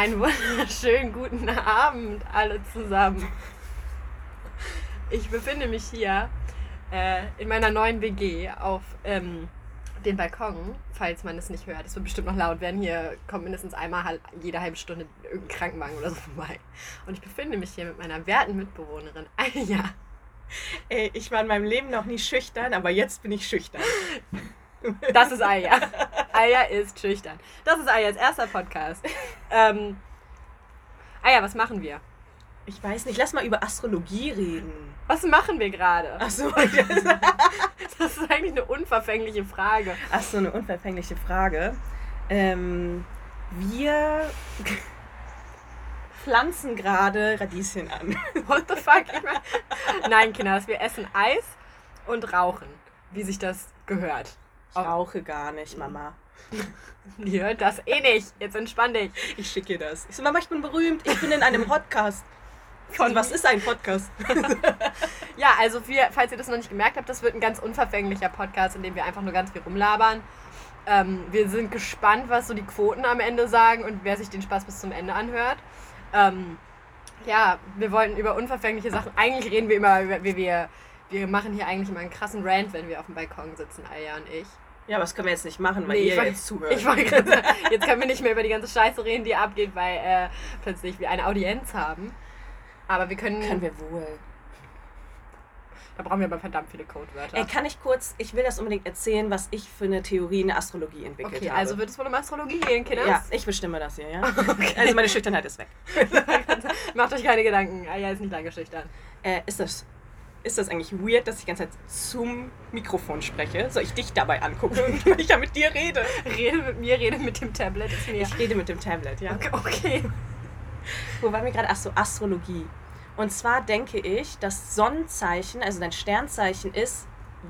Einen wunderschönen guten Abend alle zusammen. Ich befinde mich hier äh, in meiner neuen WG auf ähm, dem Balkon, falls man es nicht hört. Es wird bestimmt noch laut werden. Hier kommt mindestens einmal jede halbe Stunde irgendein Krankenwagen oder so vorbei. Und ich befinde mich hier mit meiner werten Mitbewohnerin Anja. Ey, ich war in meinem Leben noch nie schüchtern, aber jetzt bin ich schüchtern. Das ist Aya. Aya ist schüchtern. Das ist Ayas erster Podcast. Ähm, Aya, was machen wir? Ich weiß nicht, lass mal über Astrologie reden. Was machen wir gerade? Achso, Das ist eigentlich eine unverfängliche Frage. Ach so, eine unverfängliche Frage. Ähm, wir pflanzen gerade Radieschen an. What the fuck? Nein, Kinder, wir essen Eis und rauchen, wie sich das gehört. Ich rauche gar nicht, Mama. Hört das eh nicht. Jetzt entspann dich. Ich schicke ihr das. Ich so, Mama, ich bin berühmt. Ich bin in einem Podcast. Von was ist ein Podcast? Ja, also wir, falls ihr das noch nicht gemerkt habt, das wird ein ganz unverfänglicher Podcast, in dem wir einfach nur ganz viel rumlabern. Ähm, wir sind gespannt, was so die Quoten am Ende sagen und wer sich den Spaß bis zum Ende anhört. Ähm, ja, wir wollten über unverfängliche Sachen. Eigentlich reden wir immer über, wie wir. Wir machen hier eigentlich immer einen krassen Rant, wenn wir auf dem Balkon sitzen, Aya und ich. Ja, aber das können wir jetzt nicht machen, weil Nee, ihr wollt- jetzt zuhört. Ich wollte gerade sagen, jetzt können wir nicht mehr über die ganze Scheiße reden, die abgeht, weil äh, plötzlich wir eine Audienz haben. Aber wir können. können wir wohl. Da brauchen wir aber verdammt viele Codewörter. Ey, kann ich kurz, ich will das unbedingt erzählen, was ich für eine Theorie in der Astrologie entwickelt okay, habe. also wird es wohl um Astrologie gehen, Kinder. Ja, ich bestimme das hier, ja. Also meine Schüchternheit ist weg. Macht euch keine Gedanken. Aya ist nicht lange schüchtern. Äh, ist das, ist das eigentlich weird, dass ich die ganze Zeit zum Mikrofon spreche? Soll ich dich dabei angucken, wenn ich da mit dir rede? Rede mit mir, rede mit dem Tablet. Ist mir. Ich rede mit dem Tablet, ja. Okay, okay. Wo waren wir gerade? Ach so, Astrologie. Und zwar denke ich, dass Sonnenzeichen, also dein Sternzeichen ist,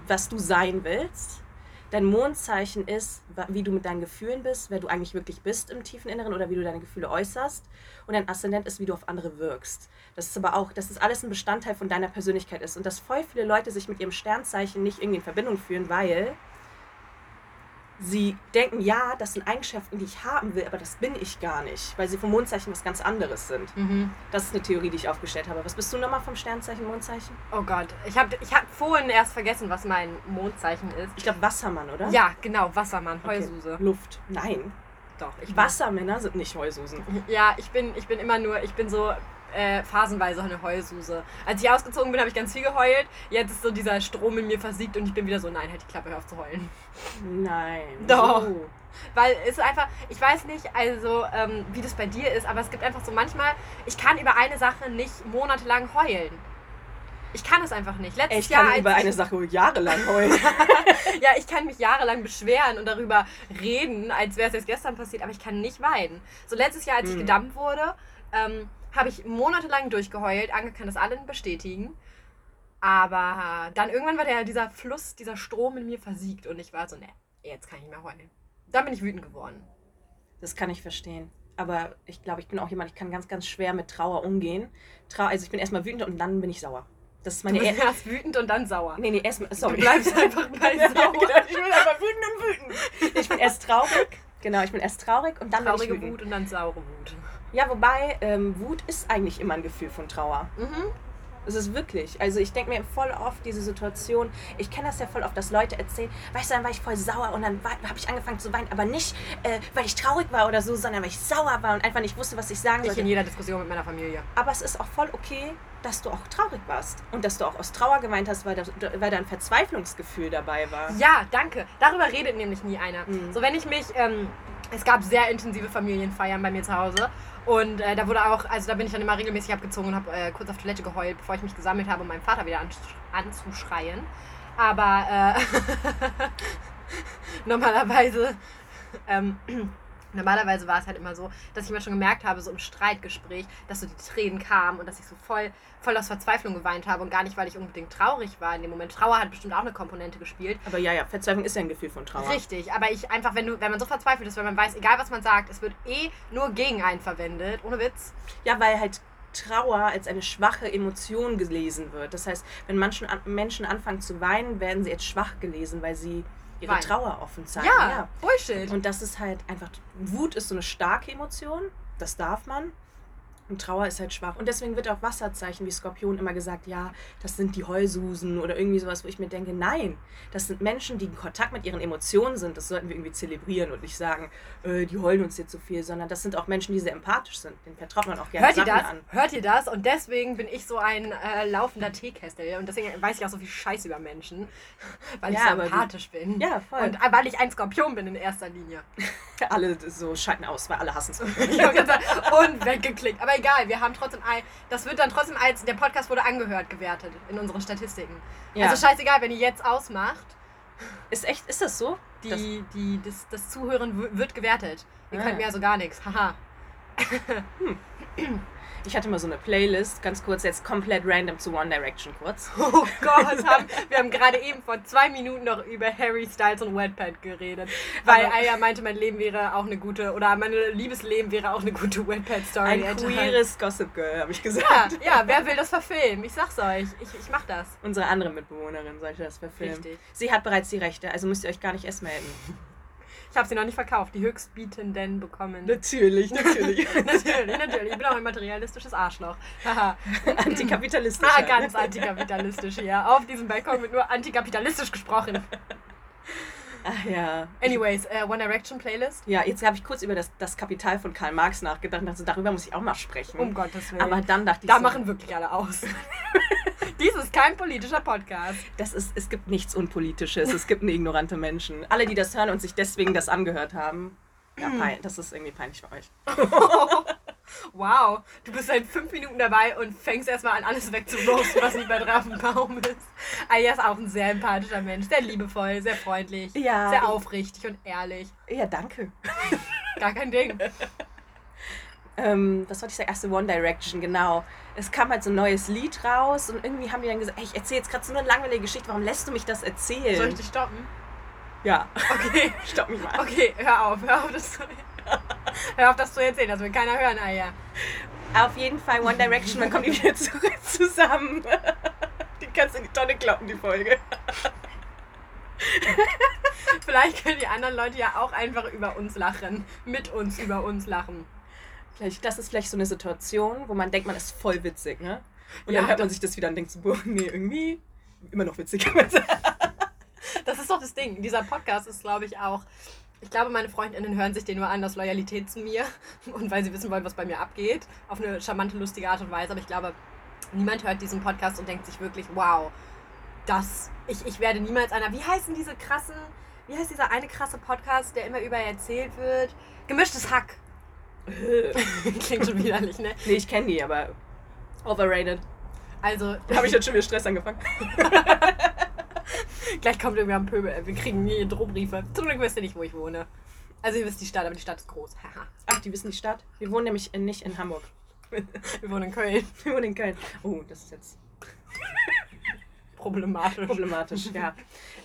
was du sein willst. Dein Mondzeichen ist, wie du mit deinen Gefühlen bist, wer du eigentlich wirklich bist im tiefen Inneren oder wie du deine Gefühle äußerst. Und dein Aszendent ist, wie du auf andere wirkst. Das ist aber auch, dass das alles ein Bestandteil von deiner Persönlichkeit ist. Und dass voll viele Leute sich mit ihrem Sternzeichen nicht irgendwie in Verbindung führen, weil sie denken, ja, das sind Eigenschaften, die ich haben will, aber das bin ich gar nicht, weil sie vom Mondzeichen was ganz anderes sind. Mhm. Das ist eine Theorie, die ich aufgestellt habe. Was bist du nochmal vom Sternzeichen, Mondzeichen? Oh Gott. Ich habe ich hab vorhin erst vergessen, was mein Mondzeichen ist. Ich glaube Wassermann, oder? Ja, genau. Wassermann, Okay. Heususe. Luft. Nein. Doch. Ich Wassermänner sind nicht Heususen. Ja, ich bin, ich bin immer nur, ich bin so äh, phasenweise eine Heulsuse. Als ich ausgezogen bin, habe ich ganz viel geheult. Jetzt ist so dieser Strom in mir versiegt und ich bin wieder so, nein, halt die Klappe, hör auf zu heulen. Nein. Doch. So. Weil es ist einfach, ich weiß nicht, also ähm, wie das bei dir ist, aber es gibt einfach so manchmal, ich kann über eine Sache nicht monatelang heulen. Ich kann es einfach nicht. Letztes Ich Jahr, kann über ich- eine Sache jahrelang heulen. Ja, ich kann mich jahrelang beschweren und darüber reden, als wäre es jetzt gestern passiert, aber ich kann nicht weinen. So letztes Jahr, als ich Mhm. gedammt wurde, ähm, habe ich monatelang durchgeheult. Anke kann das allen bestätigen. Aber dann irgendwann war der, dieser Fluss, dieser Strom in mir versiegt und ich war so, ne, jetzt kann ich nicht mehr heulen. Dann bin ich wütend geworden. Das kann ich verstehen. Aber ich glaube, ich bin auch jemand, ich kann ganz, ganz schwer mit Trauer umgehen. Trau also ich bin erstmal wütend und dann bin ich sauer. Das ist Du meine bist er erst wütend und dann sauer. Nee, nee, erstmal. Sorry. Du bleibst einfach bei Ja, sauer. genau, ich bin einfach wütend und wütend. Ich bin erst traurig. Genau, ich bin erst traurig und dann bin Traurige ich wütend. Wut und dann saure Wut. Ja, wobei ähm, Wut ist eigentlich immer ein Gefühl von Trauer. Mhm. Es ist wirklich. Also ich denke mir voll oft diese Situation, ich kenne das ja voll oft, dass Leute erzählen, weißt du, dann war ich voll sauer und dann habe ich angefangen zu weinen, aber nicht, äh, weil ich traurig war oder so, sondern weil ich sauer war und einfach nicht wusste, was ich sagen Ich sollte. in jeder Diskussion mit meiner Familie. Aber es ist auch voll okay, dass du auch traurig warst und dass du auch aus Trauer geweint hast, weil da, weil da ein Verzweiflungsgefühl dabei war. Ja, danke. Darüber redet nämlich nie einer. Mhm. So, wenn ich mich, ähm, es gab sehr intensive Familienfeiern bei mir zu Hause. Und äh, da wurde auch, also da bin ich dann immer regelmäßig abgezogen und habe äh, kurz auf Toilette geheult, bevor ich mich gesammelt habe, um meinen Vater wieder anzuschreien. Aber äh, normalerweise, ähm, normalerweise war es halt immer so, dass ich mir schon gemerkt habe, so im Streitgespräch, dass so die Tränen kamen und dass ich so voll, voll aus Verzweiflung geweint habe und gar nicht, weil ich unbedingt traurig war in dem Moment. Trauer hat bestimmt auch eine Komponente gespielt. Aber ja, ja, Verzweiflung ist ja ein Gefühl von Trauer. Richtig, aber ich einfach, wenn du, wenn man so verzweifelt ist, wenn man weiß, egal was man sagt, es wird eh nur gegen einen verwendet, ohne Witz. Ja, weil halt Trauer als eine schwache Emotion gelesen wird. Das heißt, wenn Menschen, Menschen anfangen zu weinen, werden sie als schwach gelesen, weil sie ihre Weinen. Trauer offen zeigen. Ja, Bullshit. Und das ist halt einfach, Wut ist so eine starke Emotion. das darf man. Und Trauer ist halt schwach. Und deswegen wird auch Wasserzeichen wie Skorpion immer gesagt, ja, das sind die Heulsusen oder irgendwie sowas, wo ich mir denke, nein, das sind Menschen, die in Kontakt mit ihren Emotionen sind. Das sollten wir irgendwie zelebrieren und nicht sagen, äh, die heulen uns jetzt zu so viel, sondern das sind auch Menschen, die sehr empathisch sind. Den vertraut man auch gerne Hört ihr Sachen das? an. Hört ihr das? Und deswegen bin ich so ein äh, laufender Teekessel. Und deswegen weiß ich auch so viel Scheiß über Menschen. Weil Ja, ich so aber du- empathisch bin. Ja, voll. Und äh, weil ich ein Skorpion bin in erster Linie. alle so schalten aus, weil alle hassen es. Und weggeklickt. Aber egal, wir haben trotzdem ein. Das wird dann trotzdem als der Podcast wurde angehört gewertet in unseren Statistiken. Ja. Also scheißegal, wenn ihr jetzt ausmacht, ist echt, ist das so? Das- die, die, das, das Zuhören wird gewertet. Ihr Ah. könnt mir also gar nichts. Haha. Ich hatte mal so eine Playlist, ganz kurz, jetzt komplett random zu One Direction kurz. Oh Gott, haben, wir haben gerade eben vor zwei Minuten noch über Harry Styles und Wetpad geredet. Weil Aber- Aya meinte, mein Leben wäre auch eine gute, oder mein Liebesleben wäre auch eine gute Wetpad-Story. Ein queeres Gossip Girl, habe ich gesagt. Ja, ja, wer will das verfilmen? Ich sag's euch, ich, ich mach das. Unsere andere Mitbewohnerin sollte das verfilmen. Richtig. Sie hat bereits die Rechte, also müsst ihr euch gar nicht erst melden. Ich habe sie noch nicht verkauft, die Höchstbietenden bekommen. Natürlich, natürlich. natürlich, natürlich. Ich bin auch ein materialistisches Arschloch. Antikapitalistisch. ah, ganz antikapitalistisch hier. Auf diesem Balkon wird nur antikapitalistisch gesprochen. Ach ja. Anyways, äh, One Direction Playlist. Ja, jetzt habe ich kurz über das, das Kapital von Karl Marx nachgedacht und dachte, darüber muss ich auch mal sprechen. Um Gottes Willen. Aber dann dachte ich, da so, machen wirklich alle aus. Dies ist kein politischer Podcast. das ist, es gibt nichts Unpolitisches, es gibt nur ignorante Menschen. Alle, die das hören und sich deswegen das angehört haben, ja, pein, das ist irgendwie peinlich für euch. Wow, du bist seit fünf Minuten dabei und fängst erstmal an, alles wegzuroasten, was nicht mehr drauf im Baum ist. Aya ist auch ein sehr empathischer Mensch, sehr liebevoll, sehr freundlich, Ja, sehr ich- aufrichtig und ehrlich. Ja, danke. Gar kein Ding. ähm, was wollte ich sagen? Erste One Direction, genau. Es kam halt so ein neues Lied raus und irgendwie haben die dann gesagt, ey, ich erzähle jetzt gerade so eine langweilige Geschichte, warum lässt du mich das erzählen? Soll ich dich stoppen? Ja, Okay, stopp mich mal. okay, hör auf, hör auf, das zu, hör auf, das zu erzählen, das will keiner hören, Aya. Auf jeden Fall One Direction, dann kommen die wieder zurück zusammen. Die kannst du in die Tonne kloppen, die Folge. Vielleicht können die anderen Leute ja auch einfach über uns lachen, mit uns über uns lachen. Das ist vielleicht so eine Situation, wo man denkt, man ist voll witzig, ne? Und Ja, dann hört man sich das wieder und denkt so, boah, nee, irgendwie immer noch witzig. Das ist doch das Ding. Dieser Podcast ist, glaube ich, auch. Ich glaube, meine Freundinnen hören sich den nur an aus Loyalität zu mir und weil sie wissen wollen, was bei mir abgeht. Auf eine charmante, lustige Art und Weise. Aber ich glaube, niemand hört diesen Podcast und denkt sich wirklich, wow, das. Ich, ich werde niemals einer. Wie heißen diese krassen. Wie heißt dieser eine krasse Podcast, der immer überall erzählt wird? Gemischtes Hack. Klingt schon widerlich, ne? nee, ich kenne die, aber overrated. Also, Da habe ich jetzt schon wieder Stress angefangen. gleich kommt irgendwer am Pöbel. Wir kriegen nie Drohbriefe. Zum Glück wisst ihr nicht, wo ich wohne. Also, ihr wisst die Stadt, aber die Stadt ist groß. Ach, die wissen die Stadt? Wir wohnen nämlich in, nicht in Hamburg. Wir wohnen in Köln. Wir wohnen in Köln. Oh, das ist jetzt Problematisch. problematisch, ja.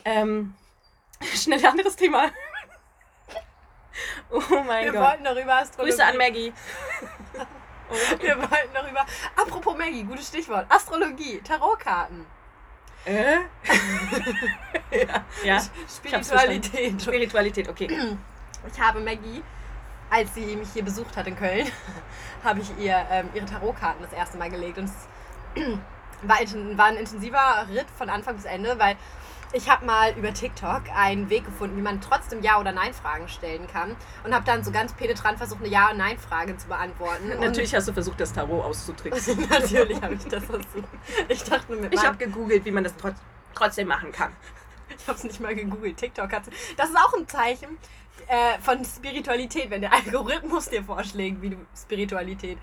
Ähm, schnell anderes Thema. Oh mein Wir Gott. wollten noch über Astrologie. Grüße an Maggie. Wir wollten noch über. Apropos Maggie, gutes Stichwort. Astrologie, Tarotkarten, Äh? ja, ja. Spiritualität. Spiritualität, okay. Ich habe Maggie, als sie mich hier besucht hat in Köln, habe ich ihr ähm, ihre Tarotkarten das erste Mal gelegt. Und es war, war ein intensiver Ritt von Anfang bis Ende, weil ich habe mal über TikTok einen Weg gefunden, wie man trotzdem Ja- oder Nein-Fragen stellen kann. Und habe dann so ganz penetrant versucht, eine Ja- und Nein-Frage zu beantworten. Und Natürlich hast du versucht, das Tarot auszutricksen. Natürlich habe ich das versucht. Ich dachte nur mit Ich meinem- habe gegoogelt, wie man das trotz, trotzdem machen kann. Ich habe es nicht mal gegoogelt. TikTok hat Das ist auch ein Zeichen äh, von Spiritualität, wenn der Algorithmus dir vorschlägt, wie du Spiritualität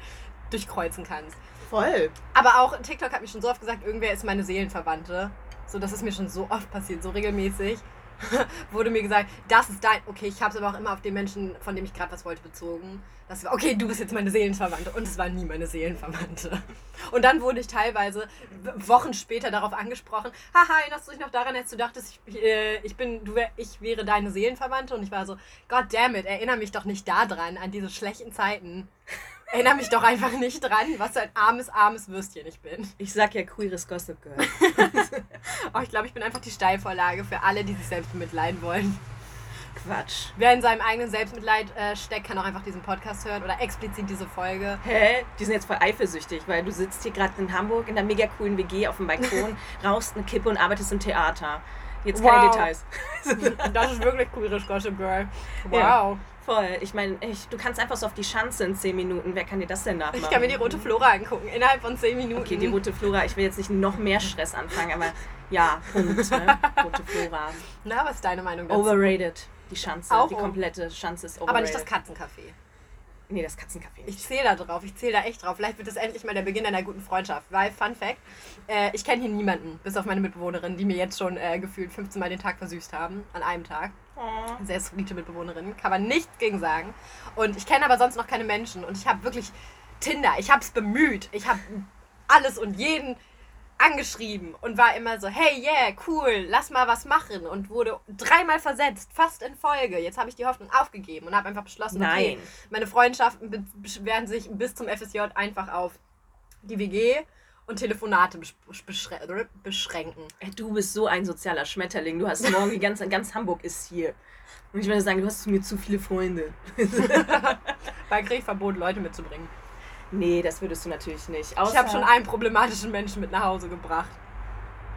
durchkreuzen kannst. Voll. Aber auch TikTok hat mir schon so oft gesagt, irgendwer ist meine Seelenverwandte. So, das ist mir schon so oft passiert, so regelmäßig. Wurde mir gesagt, das ist dein. Okay, ich habe es aber auch immer auf den Menschen, von dem ich gerade was wollte, bezogen. Das war, okay, du bist jetzt meine Seelenverwandte. Und es war nie meine Seelenverwandte. Und dann wurde ich teilweise Wochen später darauf angesprochen. Haha, erinnerst du dich noch daran, als du dachtest, ich, äh, ich bin, du wär, ich wäre deine Seelenverwandte? Und ich war so, God damn it, erinnere mich doch nicht daran, an diese schlechten Zeiten. Erinnere mich doch einfach nicht dran, was für ein armes, armes Würstchen ich bin. Ich sag ja queeres Gossip Girl. Oh, ich glaube, ich bin einfach die Steilvorlage für alle, die sich selbst bemitleiden wollen. Quatsch. Wer in seinem eigenen Selbstmitleid äh, steckt, kann auch einfach diesen Podcast hören oder explizit diese Folge. Hä? Die sind jetzt voll eifersüchtig, weil du sitzt hier gerade in Hamburg in der mega coolen WG auf dem Balkon, rauchst eine Kippe und arbeitest im Theater. Jetzt keine Wow. Details. Das ist wirklich queerisch Gossip Girl. Wow. Ja. Voll. Ich meine, ich, du kannst einfach so auf die Schanze in 10 Minuten. Wer kann dir das denn nachmachen? Ich kann mir die rote Flora angucken, innerhalb von 10 Minuten. Okay, die rote Flora. Ich will jetzt nicht noch mehr Stress anfangen, aber ja, Punkt. Ne? Rote Flora. Na, was ist deine Meinung dazu? Overrated. Die Schanze. Auch die komplette Schanze ist overrated. Aber nicht das Katzencafé. Nee, das Katzencafé Ich nicht. zähle da drauf, ich zähle da echt drauf. Vielleicht wird das endlich mal der Beginn einer guten Freundschaft. Weil, Fun Fact, äh, ich kenne hier niemanden, bis auf meine Mitbewohnerin, die mir jetzt schon äh, gefühlt 15 Mal den Tag versüßt haben. An einem Tag. Sehr sweete Mitbewohnerin, kann man nichts gegen sagen. Und ich kenne aber sonst noch keine Menschen. Und ich habe wirklich Tinder, ich habe es bemüht. Ich habe alles und jeden angeschrieben und war immer so, hey, yeah, cool, lass mal was machen. Und wurde dreimal versetzt, fast in Folge. Jetzt habe ich die Hoffnung aufgegeben und habe einfach beschlossen, okay, Nein. meine Freundschaften werden sich bis zum FSJ einfach auf die WG und Telefonate besch beschrä beschränken. Du bist so ein sozialer Schmetterling. Du hast morgen die ganze, ganz Hamburg ist hier. Und ich würde sagen, du hast mir zu viele Freunde. Bei Kriegverbot Leute mitzubringen. Nee, das würdest du natürlich nicht. Ich Außer, habe schon einen problematischen Menschen mit nach Hause gebracht.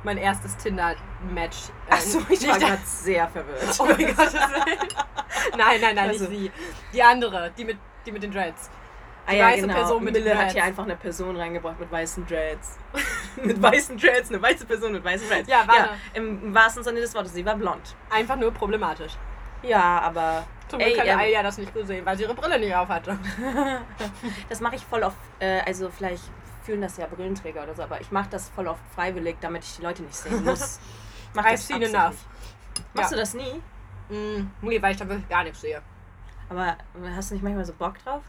Mein erstes Tinder-Match. Äh, Achso, ich war gerade sehr verwirrt. Oh mein Gott. nein, nein, nein, Also- nicht sie. Die andere, die mit, die mit den Dreads. Ah ja, weiße genau. Person mit Mille den hat Dreads. hier einfach eine Person reingebracht mit weißen Dreads. mit weißen Dreads, eine weiße Person mit weißen Dreads. Ja, warte. im, im wahrsten Sinne des Wortes, sie war blond. Einfach nur problematisch. Ja, aber Zum Glück hat ähm, Alia das nicht gesehen, weil sie ihre Brille nicht auf hatte. das mache ich voll oft, äh, also vielleicht fühlen das ja Brillenträger oder so, aber ich mache das voll oft freiwillig, damit ich die Leute nicht sehen muss. Mach I've das seen enough. Machst Ja. du das nie? Mm, nee, weil ich da wirklich gar nichts sehe. Aber hast du nicht manchmal so Bock drauf?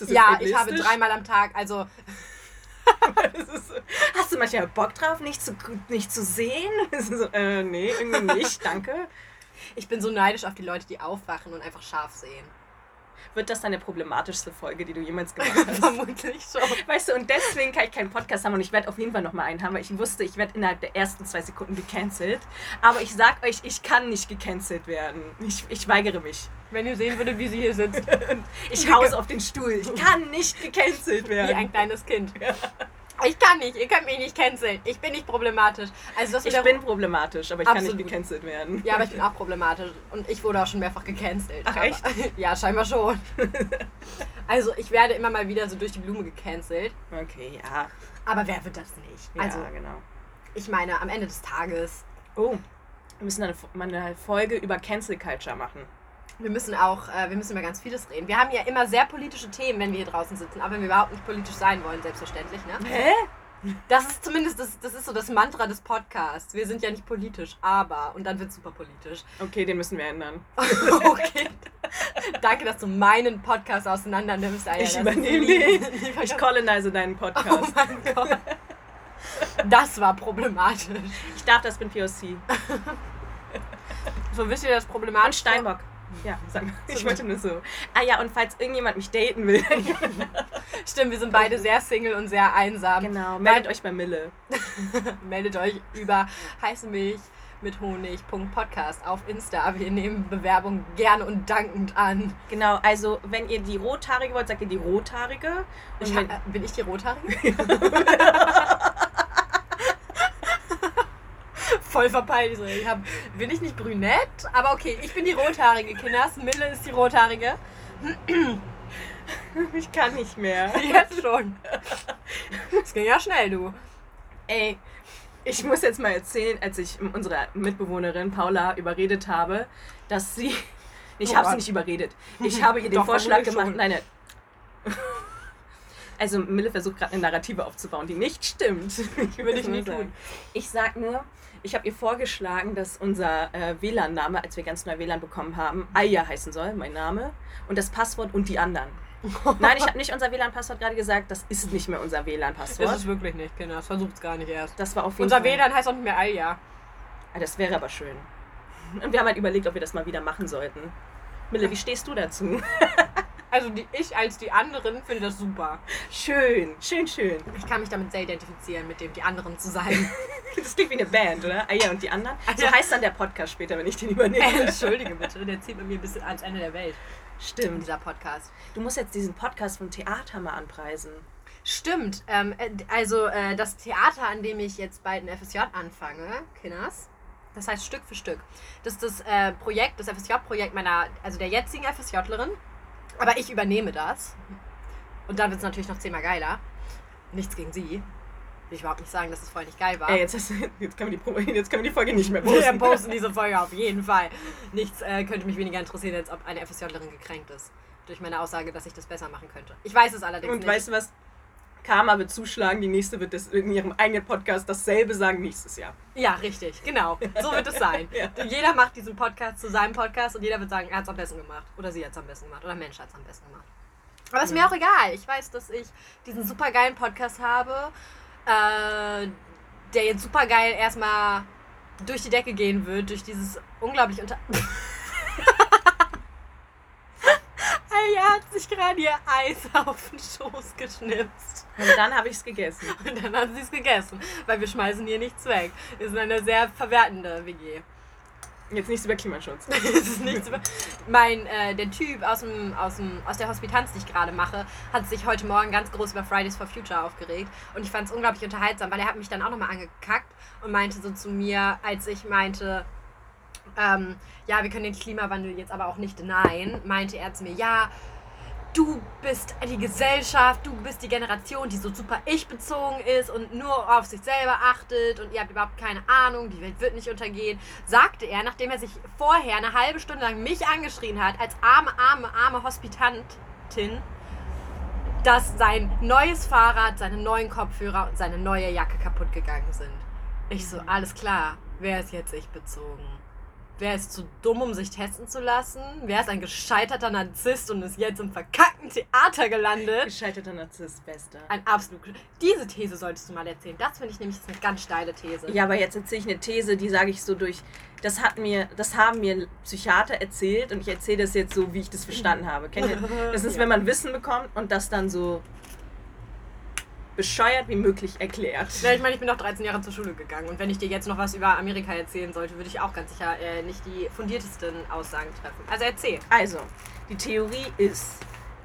Ja, ich habe dreimal am Tag, also ist Hast du manchmal Bock drauf, nicht zu, nicht zu sehen? So, äh, nee, irgendwie nicht, danke. ich bin so neidisch auf die Leute, die aufwachen und einfach scharf sehen. Wird das deine problematischste Folge, die du jemals gemacht hast? Vermutlich schon. Weißt du, und deswegen kann ich keinen Podcast haben und ich werde auf jeden Fall nochmal einen haben, weil ich wusste, ich werde innerhalb der ersten zwei Sekunden gecancelt. Aber ich sag euch, ich kann nicht gecancelt werden. Ich, ich weigere mich. Wenn ihr sehen würdet, wie sie hier sitzt. Ich hause auf den Stuhl. Ich kann nicht gecancelt Wie ein werden. kleines Kind. Ich kann nicht, ihr könnt mich nicht canceln. Ich bin nicht problematisch. Also das Ich bin problematisch, aber ich kann Absolut. nicht gecancelt werden. Ja, aber ich bin auch problematisch. Und ich wurde auch schon mehrfach gecancelt. Ach, aber, echt? Ja, scheinbar schon. Also ich werde immer mal wieder so durch die Blume gecancelt. Okay, ja. Aber wer wird das nicht? ja Also genau. ich meine, am Ende des Tages, Oh, wir müssen eine, mal eine Folge über Cancel Culture machen. Wir müssen auch, äh, wir müssen über ganz vieles reden. Wir haben ja immer sehr politische Themen, wenn wir hier draußen sitzen, auch wenn wir überhaupt nicht politisch sein wollen, selbstverständlich. Ne? Hä? Das ist zumindest, das, das ist so das Mantra des Podcasts. Wir sind ja nicht politisch, aber, und dann wird super politisch. Okay, den müssen wir ändern. okay. Danke, dass du meinen Podcast auseinander nimmst. Alter. Ich übernehme den. Ich colonize deinen Oh Podcast. mein Gott. Das war problematisch. Ich darf das, bin POC. So wisst ihr das problematisch? Und Steinbock. Ja, sag mal. Ich wollte nur so. Ah ja, und falls irgendjemand mich daten will, Stimmt, wir sind beide sehr single und sehr einsam. genau, meldet euch bei Mille. Meldet euch über heiße Milch mit Honig.podcast auf Insta. Wir nehmen Bewerbung gerne und dankend an. Genau, also wenn ihr die Rothaarige wollt, sagt ihr die Rothaarige. Ich, wenn, bin ich die Rothaarige? Voll verpeilt. Ich hab, bin ich nicht brünett? Aber okay, ich bin die Rothaarige, Kinders. Mille ist die Rothaarige. ich kann nicht mehr. Jetzt schon. Es ging ja schnell, du. Ey, ich muss jetzt mal erzählen, als ich unsere Mitbewohnerin Paula überredet habe, dass sie. Ich Oh habe sie nicht überredet. Ich habe ihr den Doch, Vorschlag gemacht. Nein, nein. Also Mille versucht gerade eine Narrative aufzubauen, die nicht stimmt. Würde ich nie sagen. tun. Ich sag nur, ich habe ihr vorgeschlagen, dass unser äh, WLAN-Name, als wir ganz neu WLAN bekommen haben, Aya heißen soll, mein Name, und das Passwort und die anderen. Nein, ich habe nicht unser WLAN-Passwort gerade gesagt, das ist nicht mehr unser Ist WLAN-Passwort. es wirklich nicht, Kinder. Versucht es gar nicht erst. Das war auf jeden Unser Fall. WLAN heißt auch nicht mehr Alja. Ah, das wäre aber schön. Und wir haben halt überlegt, ob wir das mal wieder machen sollten. Mille, wie stehst du dazu? Also die, ich als die anderen finde das super. Schön, schön, schön. Ich kann mich damit sehr identifizieren, mit dem die anderen zu sein. Das klingt wie eine Band, oder? Ah ja, und die anderen? So Ja. heißt dann der Podcast später, wenn ich den übernehme. Entschuldige bitte, der zieht mit mir bis ans Ende der Welt. Stimmt. Dieser Podcast. Du musst jetzt diesen Podcast vom Theater mal anpreisen. Stimmt. Ähm, äh, also äh, das Theater, an dem ich jetzt bald ein FSJ anfange, Kinders, das heißt Stück für Stück. Das ist das äh, Projekt, das FSJ-Projekt meiner, also der jetzigen FSJlerin. Aber ich übernehme das. Und dann wird es natürlich noch zehnmal geiler. Nichts gegen sie. Will ich überhaupt nicht sagen, dass es vorher nicht geil war. Ey, jetzt, hast, jetzt, können wir die, jetzt können wir die Folge nicht mehr Wir posten. posten diese Folge auf jeden Fall. Nichts äh, könnte mich weniger interessieren, als ob eine FSJlerin gekränkt ist. Durch meine Aussage, dass ich das besser machen könnte. Ich weiß es allerdings Und nicht. weißt du was? Karma wird zuschlagen, die nächste wird das in ihrem eigenen Podcast dasselbe sagen nächstes Jahr. Ja, richtig, genau. So wird es sein. Ja. Jeder macht diesen Podcast zu seinem Podcast und jeder wird sagen, er hat es am besten gemacht. Oder sie hat es am besten gemacht. Oder Mensch hat es am besten gemacht. Aber ist mir auch egal. Ich weiß, dass ich diesen super geilen Podcast habe, äh, der jetzt super geil erstmal durch die Decke gehen wird, durch dieses unglaublich unter. Ey, er hat sich gerade ihr Eis auf den Schoß geschnipst. Und dann habe ich es gegessen. Und dann hat sie es gegessen, weil wir schmeißen hier nichts weg. Wir sind eine sehr verwertende WG. Jetzt nichts über Klimaschutz. Nichts über mein, äh, der Typ aus, dem, aus, dem, aus der Hospitanz, die ich gerade mache, hat sich heute Morgen ganz groß über Fridays for Future aufgeregt. Und ich fand es unglaublich unterhaltsam, weil er hat mich dann auch nochmal angekackt und meinte so zu mir, als ich meinte, ähm, ja, wir können den Klimawandel jetzt aber auch nicht denyen, meinte er zu mir, ja, du bist die Gesellschaft, du bist die Generation, die so super ich-bezogen ist und nur auf sich selber achtet und ihr habt überhaupt keine Ahnung, die Welt wird nicht untergehen, sagte er, nachdem er sich vorher eine halbe Stunde lang mich angeschrien hat, als arme, arme, arme Hospitantin, dass sein neues Fahrrad, seine neuen Kopfhörer und seine neue Jacke kaputt gegangen sind. Ich so, alles klar, wer ist jetzt ich bezogen? Wer ist zu dumm, um sich testen zu lassen? Wer ist ein gescheiterter Narzisst und ist jetzt im verkackten Theater gelandet? Gescheiterter Narzisst, bester. Ein absolut. Diese These solltest du mal erzählen. Das finde ich nämlich eine ganz steile These. Ja, aber jetzt erzähle ich eine These, die sage ich so durch. Das hat mir, das haben mir Psychiater erzählt und ich erzähle das jetzt so, wie ich das verstanden habe. Kennt ihr? Das ist, Ja. wenn man Wissen bekommt und das dann so bescheuert wie möglich erklärt. Ja, ich meine, ich bin noch 13 Jahre zur Schule gegangen und wenn ich dir jetzt noch was über Amerika erzählen sollte, würde ich auch ganz sicher äh, nicht die fundiertesten Aussagen treffen. Also erzähl. Also, die Theorie ist,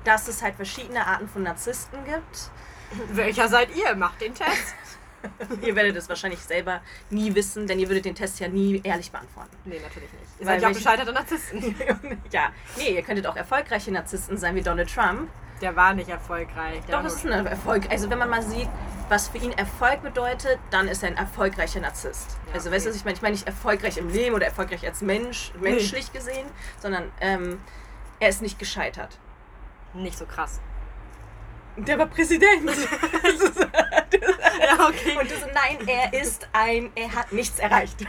dass es halt verschiedene Arten von Narzissten gibt. Welcher seid ihr? Macht den Test. ihr werdet es wahrscheinlich selber nie wissen, denn ihr würdet den Test ja nie ehrlich beantworten. Nee, natürlich nicht. Ihr seid ja auch gescheiterte Narzissten. ja, nee, ihr könntet auch erfolgreiche Narzissten sein wie Donald Trump. Der war nicht erfolgreich. Der Doch, es ist ein Erfolg. Also wenn man mal sieht, was für ihn Erfolg bedeutet, dann ist er ein erfolgreicher Narzisst. Ja, also okay. weißt du, was ich meine? Ich meine nicht erfolgreich im Leben oder erfolgreich als Mensch, menschlich gesehen, sondern ähm, er ist nicht gescheitert. nicht so krass. Der war Präsident. Das Ja, okay. Und das, nein, er ist ein, er hat nichts erreicht.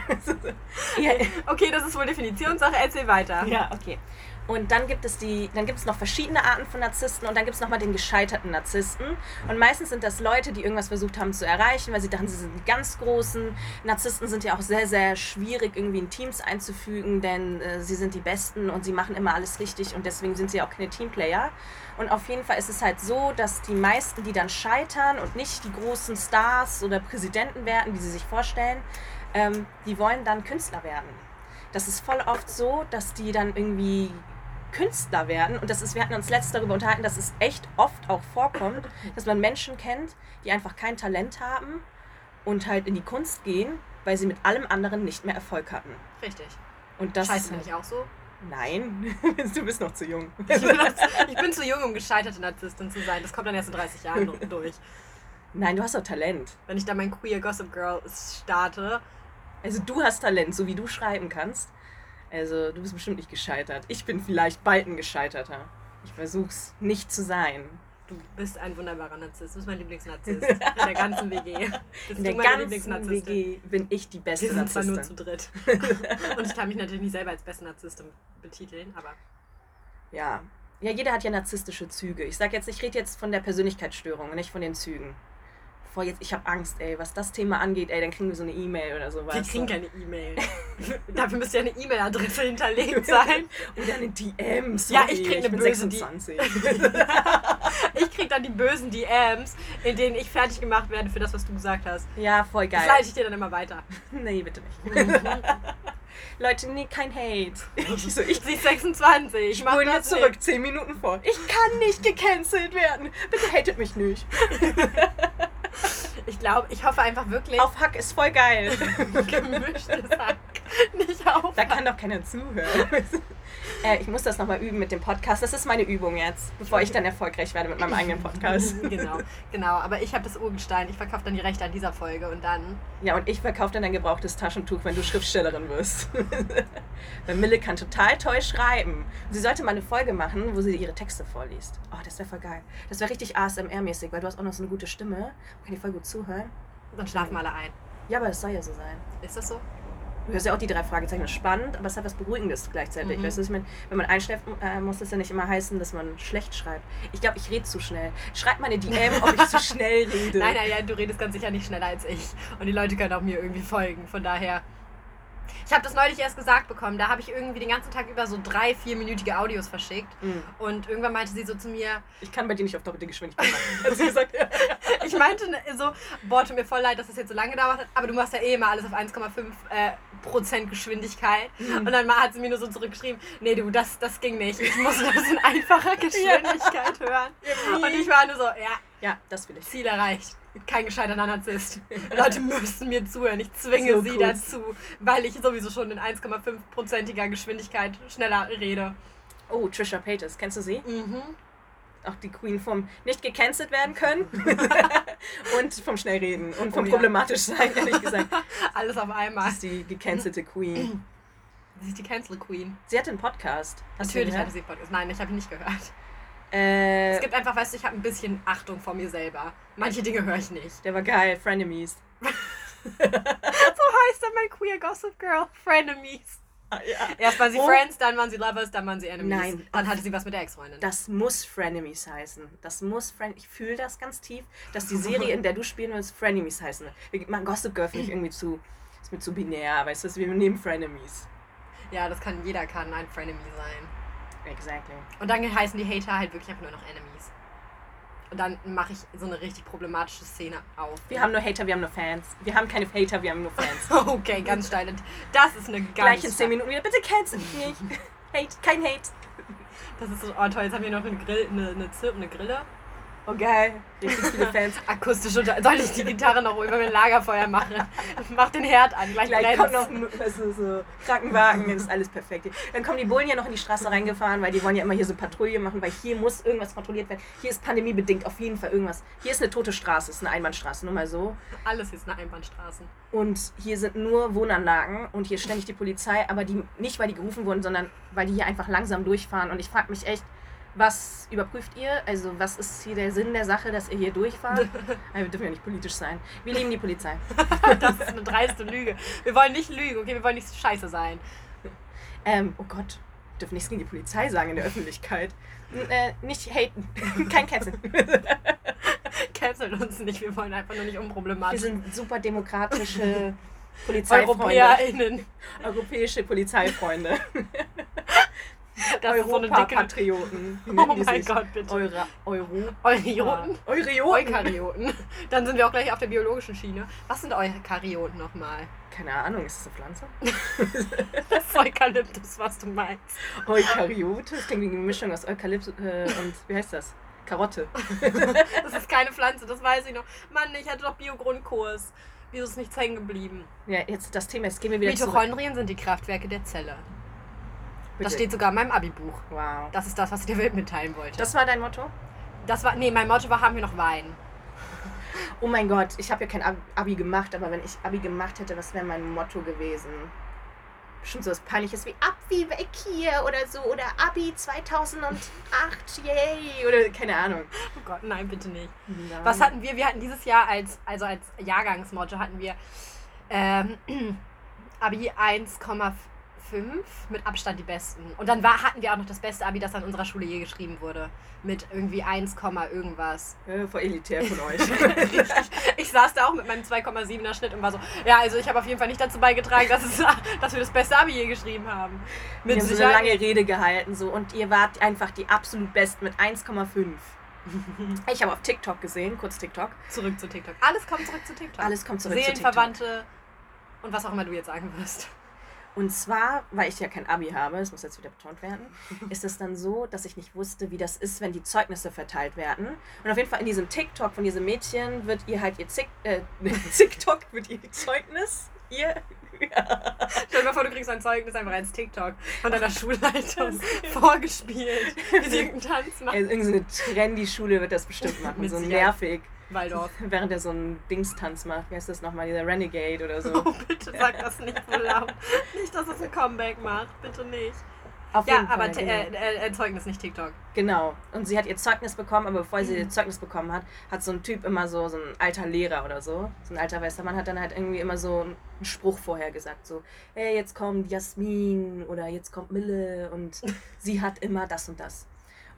ja, Okay, das ist wohl Definitionssache. Erzähl weiter. ja, okay. Und dann gibt es die, dann gibt es noch verschiedene Arten von Narzissten und dann gibt es nochmal den gescheiterten Narzissten. Und meistens sind das Leute, die irgendwas versucht haben zu erreichen, weil sie dachten, sie sind die ganz großen. Narzissten sind ja auch sehr, sehr schwierig irgendwie in Teams einzufügen, denn äh, sie sind die Besten und sie machen immer alles richtig und deswegen sind sie auch keine Teamplayer. Und auf jeden Fall ist es halt so, dass die meisten, die dann scheitern und nicht die großen Stars oder Präsidenten werden, die sie sich vorstellen, ähm, die wollen dann Künstler werden. Das ist voll oft so, dass die dann irgendwie Künstler werden. Und das ist, wir hatten uns letztens darüber unterhalten, dass es echt oft auch vorkommt, dass man Menschen kennt, die einfach kein Talent haben und halt in die Kunst gehen, weil sie mit allem anderen nicht mehr Erfolg hatten. Richtig. Und das Scheiße, bin ich auch so. Nein, du bist noch zu jung. Ich bin, noch- ich bin zu jung, um gescheiterte Narzisstin zu sein. Das kommt dann erst in 30 Jahren durch. Nein, du hast doch Talent. Wenn ich dann mein Queer Gossip Girl starte. Also du hast Talent, so wie du schreiben kannst. Also du bist bestimmt nicht gescheitert. Ich bin vielleicht bald ein Gescheiterter. Ich versuch's nicht zu sein. Du bist ein wunderbarer Narzisst. Du bist mein Lieblingsnarzisst. In der ganzen WG. Bist In der ganzen? WG bin ich die beste Wir sind zwar nur zu Narzisstin. dritt. Und ich kann mich natürlich nicht selber als beste Narzisstin betiteln, aber Ja. Ja, jeder hat ja narzisstische Züge. Ich sag jetzt, ich rede jetzt von der Persönlichkeitsstörung, nicht von den Zügen. Voll jetzt, ich habe Angst, ey, was das Thema angeht, ey, dann kriegen wir so eine E-Mail oder so. Wir kriegen keine E-Mail. Dafür müsste ja eine E-Mail-Adresse hinterlegt sein. Oder eine DM, sorry, Ja, ich krieg eine bin böse 26. Ich krieg dann die bösen DMs, in denen ich fertig gemacht werde für das, was du gesagt hast. ja, voll Das geil. leite ich dir dann immer weiter. Nee, bitte nicht. Leute, nee, kein Hate. Ich so, ich Sie ist 26. Ich mach jetzt zurück, 10 Minuten vor. Ich kann nicht gecancelt werden. Bitte hatet mich nicht. nicht. Ich glaube, ich hoffe einfach wirklich Auf Hack ist voll geil. gemischtes Hack. Nicht auf. Da kann doch keiner zuhören. Äh, ich muss das nochmal üben mit dem Podcast. Das ist meine Übung jetzt, bevor ich dann erfolgreich werde mit meinem eigenen Podcast. genau, genau. Aber ich habe das Urgestein. Ich verkaufe dann die Rechte an dieser Folge und dann. Ja, und ich verkaufe dann ein gebrauchtes Taschentuch, wenn du Schriftstellerin wirst. Weil Mille kann total toll schreiben. Sie sollte mal eine Folge machen, wo sie ihre Texte vorliest. Oh, das wäre voll geil. Das wäre richtig ASMR-mäßig, weil du hast auch noch so eine gute Stimme. Man kann die voll gut zuhören. Dann schlafen alle ein. Ja, aber das soll ja so sein. Ist das so? Du hörst ja auch die drei Fragezeichen. Das ist spannend, aber es hat was Beruhigendes gleichzeitig. Mhm. Weißt du, ich meine? Wenn man einschläft, äh, muss das ja nicht immer heißen, dass man schlecht schreibt. Ich glaube, ich rede zu schnell. Schreib mal eine DM, ob ich zu schnell rede. Nein, nein, ja, du redest ganz sicher nicht schneller als ich. Und die Leute können auch mir irgendwie folgen. Von daher. Ich habe das neulich erst gesagt bekommen. Da habe ich irgendwie den ganzen Tag über so drei, vierminütige Audios verschickt. Mhm. Und irgendwann meinte sie so zu mir, Ich kann bei dir nicht auf doppelte Geschwindigkeit machen. Sie gesagt, ja. ich meinte ne- so, boah, tut mir voll leid, dass das jetzt so lange gedauert hat, aber du machst ja eh immer alles auf 1,5 äh, Prozent Geschwindigkeit. Und dann mal hat sie mir nur so zurückgeschrieben, nee du, das, das ging nicht. Ich musste das in einfacher Geschwindigkeit hören. Und ich war nur so, ja, Ja, das will ich. Ziel erreicht. Kein gescheiterter Narzisst. Leute müssen mir zuhören. Ich zwinge So sie cool. dazu, weil ich sowieso schon in 1,5%iger Geschwindigkeit schneller rede. Oh, Trisha Paytas, kennst du sie? Mhm. Auch die Queen vom nicht gecancelt werden können und vom Schnellreden und vom Oh ja. problematisch sein, ehrlich gesagt. Alles auf Das einmal. ist die gecancelte Queen. Sie ist die Cancel Queen. Sie hat einen Podcast. Hast Natürlich hatte sie Podcast. Nein, ich habe ihn nicht gehört. Äh, Es gibt einfach, weißt du, ich habe ein bisschen Achtung vor mir selber. Manche Dinge höre ich nicht. der war geil, Frenemies. So heißt dann mein Queer Gossip Girl. Frenemies. Ah, ja. Erst waren sie Oh. Friends, dann waren sie Lovers, dann waren sie Enemies. Nein. Dann hatte sie was mit der Ex-Freundin. Das muss Frenemies heißen. Das muss Fren Ich fühle das ganz tief, dass die Serie, in der du spielen willst, Frenemies heißen. Wir machen Gossip Girl finde ich irgendwie zu. Ist mir zu binär, weißt du, wir nehmen Frenemies. Ja, das kann, jeder kann ein Frenemy sein. Exactly. Und dann heißen die Hater halt wirklich einfach nur noch Enemies. Und dann mache ich so eine richtig problematische Szene auf. Wir haben nur Hater, wir haben nur Fans. Wir haben keine Hater, wir haben nur Fans. Okay, ganz steil. Das ist eine ganz. Gleich in 10 steil- Minuten wieder. Bitte cancel mich nicht. Hate, kein Hate. Das ist so, oh toll, jetzt haben wir noch eine, Grill, eine, eine zirpende Grille. Oh geil. Richtig viele Fans. Akustisch unter. Soll ich die Gitarre noch über ein Lagerfeuer machen? Mach den Herd an, gleich, Gleich kommt noch also, so Krankenwagen, ist alles perfekt. Dann kommen die Bullen ja noch in die Straße reingefahren, weil die wollen ja immer hier so Patrouille machen, weil hier muss irgendwas kontrolliert werden. Hier ist pandemiebedingt auf jeden Fall irgendwas. Hier ist eine tote Straße, ist eine Einbahnstraße, nur mal so. Alles ist eine Einbahnstraße. Und hier sind nur Wohnanlagen und hier ständig die Polizei, aber die nicht, weil die gerufen wurden, sondern weil die hier einfach langsam durchfahren. Und ich frage mich echt, was überprüft ihr? Also was ist hier der Sinn der Sache, dass ihr hier durchfahrt? Wir dürfen ja nicht politisch sein. Wir lieben die Polizei. Das ist eine dreiste Lüge. Wir wollen nicht lügen, okay? Wir wollen nicht scheiße sein. Ähm, oh Gott, wir dürfen nichts gegen die Polizei sagen in der Öffentlichkeit. Äh, nicht haten. Kein Cancel. Cancelt uns nicht, wir wollen einfach nur nicht Wir unproblematisch. sind super demokratische Polizeifreunde. EuropäerInnen. Europäische Polizeifreunde. Das so. Europa-Patrioten. Wie Oh mein? Gott, bitte. Eura, Euro. Eukaryoten. Eukaryoten. Eukaryoten. Dann sind wir auch gleich auf der biologischen Schiene. Was sind Eukaryoten nochmal? Keine Ahnung, ist das eine Pflanze? Das ist Eukalyptus, was du meinst. Eukaryote? Das klingt wie eine Mischung aus Eukalyptus äh, und, wie heißt das? Karotte. Das ist keine Pflanze, das weiß ich noch. Mann, ich hatte doch Biogrundkurs. Wieso ist nichts hängen geblieben? Ja, jetzt das Thema, jetzt gehen wir wieder zurück. Mitochondrien sind die Kraftwerke der Zelle. Bitte. Das steht sogar in meinem Abi-Buch. Wow. Das ist das, was ich der Welt mitteilen wollte. Das war dein Motto? Das war, nee, mein Motto war, haben wir noch Wein. Oh mein Gott, ich habe ja kein Ab- Abi gemacht, aber wenn ich Abi gemacht hätte, was wäre mein Motto gewesen? Bestimmt so was Peinliches wie Abi weg hier oder so oder Abi 2008, yay oder keine Ahnung. Oh Gott, nein, bitte nicht. Nein. Was hatten wir? Wir hatten dieses Jahr als, also als Jahrgangsmotto hatten wir ähm, Abi 1,5 mit Abstand die besten. Und dann war, hatten wir auch noch das beste Abi, das an unserer Schule je geschrieben wurde. Mit irgendwie 1, irgendwas. Ja, voll elitär von euch. ich saß da auch mit meinem 2,7er Schnitt und war so, ja, also ich habe auf jeden Fall nicht dazu beigetragen, dass, es, dass wir das beste Abi je geschrieben haben. Mit wir haben so eine lange Rede gehalten so und ihr wart einfach die absolut besten mit 1,5. Ich habe auf TikTok gesehen, kurz TikTok. Zurück zu TikTok. Alles kommt zurück zu TikTok. Alles kommt zurück zu TikTok. Seelenverwandte und was auch immer du jetzt sagen wirst. Und zwar, weil ich ja kein Abi habe, das muss jetzt wieder betont werden, ist es dann so, dass ich nicht wusste, wie das ist, wenn die Zeugnisse verteilt werden. Und auf jeden Fall in diesem TikTok von diesem Mädchen wird ihr halt ihr Zick, äh, TikTok wird ihr Zeugnis, ihr ja. Stell dir mal vor, du kriegst ein Zeugnis einfach als TikTok von deiner Schulleitung vorgespielt, wie sie irgendeinen Tanz macht. Also irgendeine trendy Schule wird das bestimmt machen, so nervig. Waldorf. Während er so einen Dingstanz macht. Wie heißt das nochmal? Dieser Renegade oder so. Oh, bitte sag das nicht so laut. nicht, dass es ein Comeback macht. Bitte nicht. Auf ja, aber genau. äh, äh, Zeugnis, nicht TikTok. Genau. Und sie hat ihr Zeugnis bekommen, aber bevor sie ihr Zeugnis bekommen hat, hat so ein Typ immer so, so ein alter Lehrer oder so, so ein alter weißer Mann, hat dann halt irgendwie immer so einen Spruch vorher gesagt, so, hey, jetzt kommt Jasmin oder jetzt kommt Mille und sie hat immer das und das.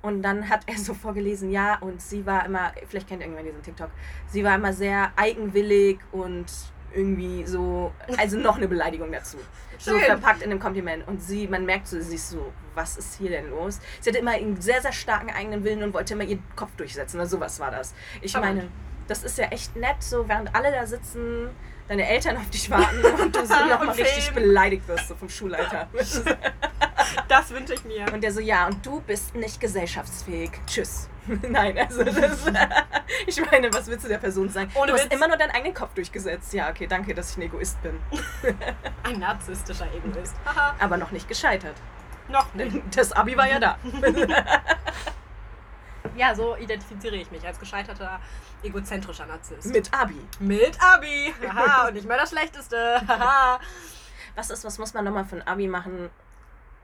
Und dann hat er so vorgelesen, ja, und sie war immer, vielleicht kennt irgendwann diesen TikTok, sie war immer sehr eigenwillig und irgendwie so, also noch eine Beleidigung dazu. So verpackt in einem Kompliment. Und sie, man merkt so, sie ist so, was ist hier denn los? Sie hatte immer einen sehr, sehr starken eigenen Willen und wollte immer ihren Kopf durchsetzen. Oder sowas war das. Ich meine, das ist ja echt nett, so während alle da sitzen, deine Eltern auf dich warten und du so nochmal richtig beleidigt wirst, so vom Schulleiter. Das wünsche ich mir. Und der so, ja, und du bist nicht gesellschaftsfähig. Tschüss. Nein, also das, ich meine, was willst du der Person sagen? Ohne du hast Witz. immer nur deinen eigenen Kopf durchgesetzt. Ja, okay, danke, dass ich ein Egoist bin. Ein narzisstischer Egoist. Aber noch nicht gescheitert. Noch nicht. Das Abi war ja da. Ja, so identifiziere ich mich als gescheiterter, egozentrischer Narzisst. Mit Abi. Mit Abi. Haha, und nicht mehr das Schlechteste. Haha. was ist, was muss man nochmal für ein Abi machen,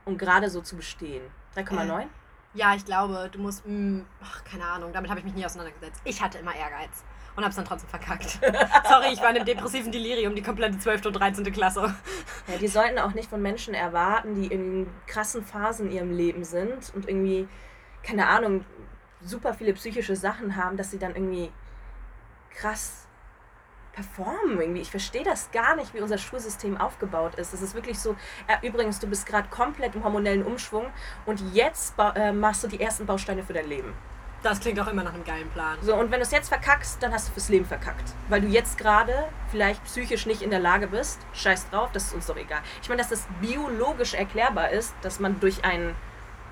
um gerade so zu bestehen? 3,9? Äh, ja, ich glaube, du musst, mh, mm, ach, keine Ahnung, damit habe ich mich nie auseinandergesetzt. Ich hatte immer Ehrgeiz und habe es dann trotzdem verkackt. Sorry, ich war in einem depressiven Delirium die komplette 12. und 13. Klasse. Ja, die sollten auch nicht von Menschen erwarten, die in krassen Phasen in ihrem Leben sind und irgendwie, keine Ahnung, super viele psychische Sachen haben, dass sie dann irgendwie krass performen irgendwie. Ich verstehe das gar nicht, wie unser Schulsystem aufgebaut ist. Es ist wirklich so, äh, übrigens, du bist gerade komplett im hormonellen Umschwung und jetzt äh, machst du die ersten Bausteine für dein Leben. Das klingt auch immer nach einem geilen Plan. So, und wenn du es jetzt verkackst, dann hast du fürs Leben verkackt. Weil du jetzt gerade vielleicht psychisch nicht in der Lage bist. Scheiß drauf, das ist uns doch egal. Ich meine, dass das biologisch erklärbar ist, dass man durch ein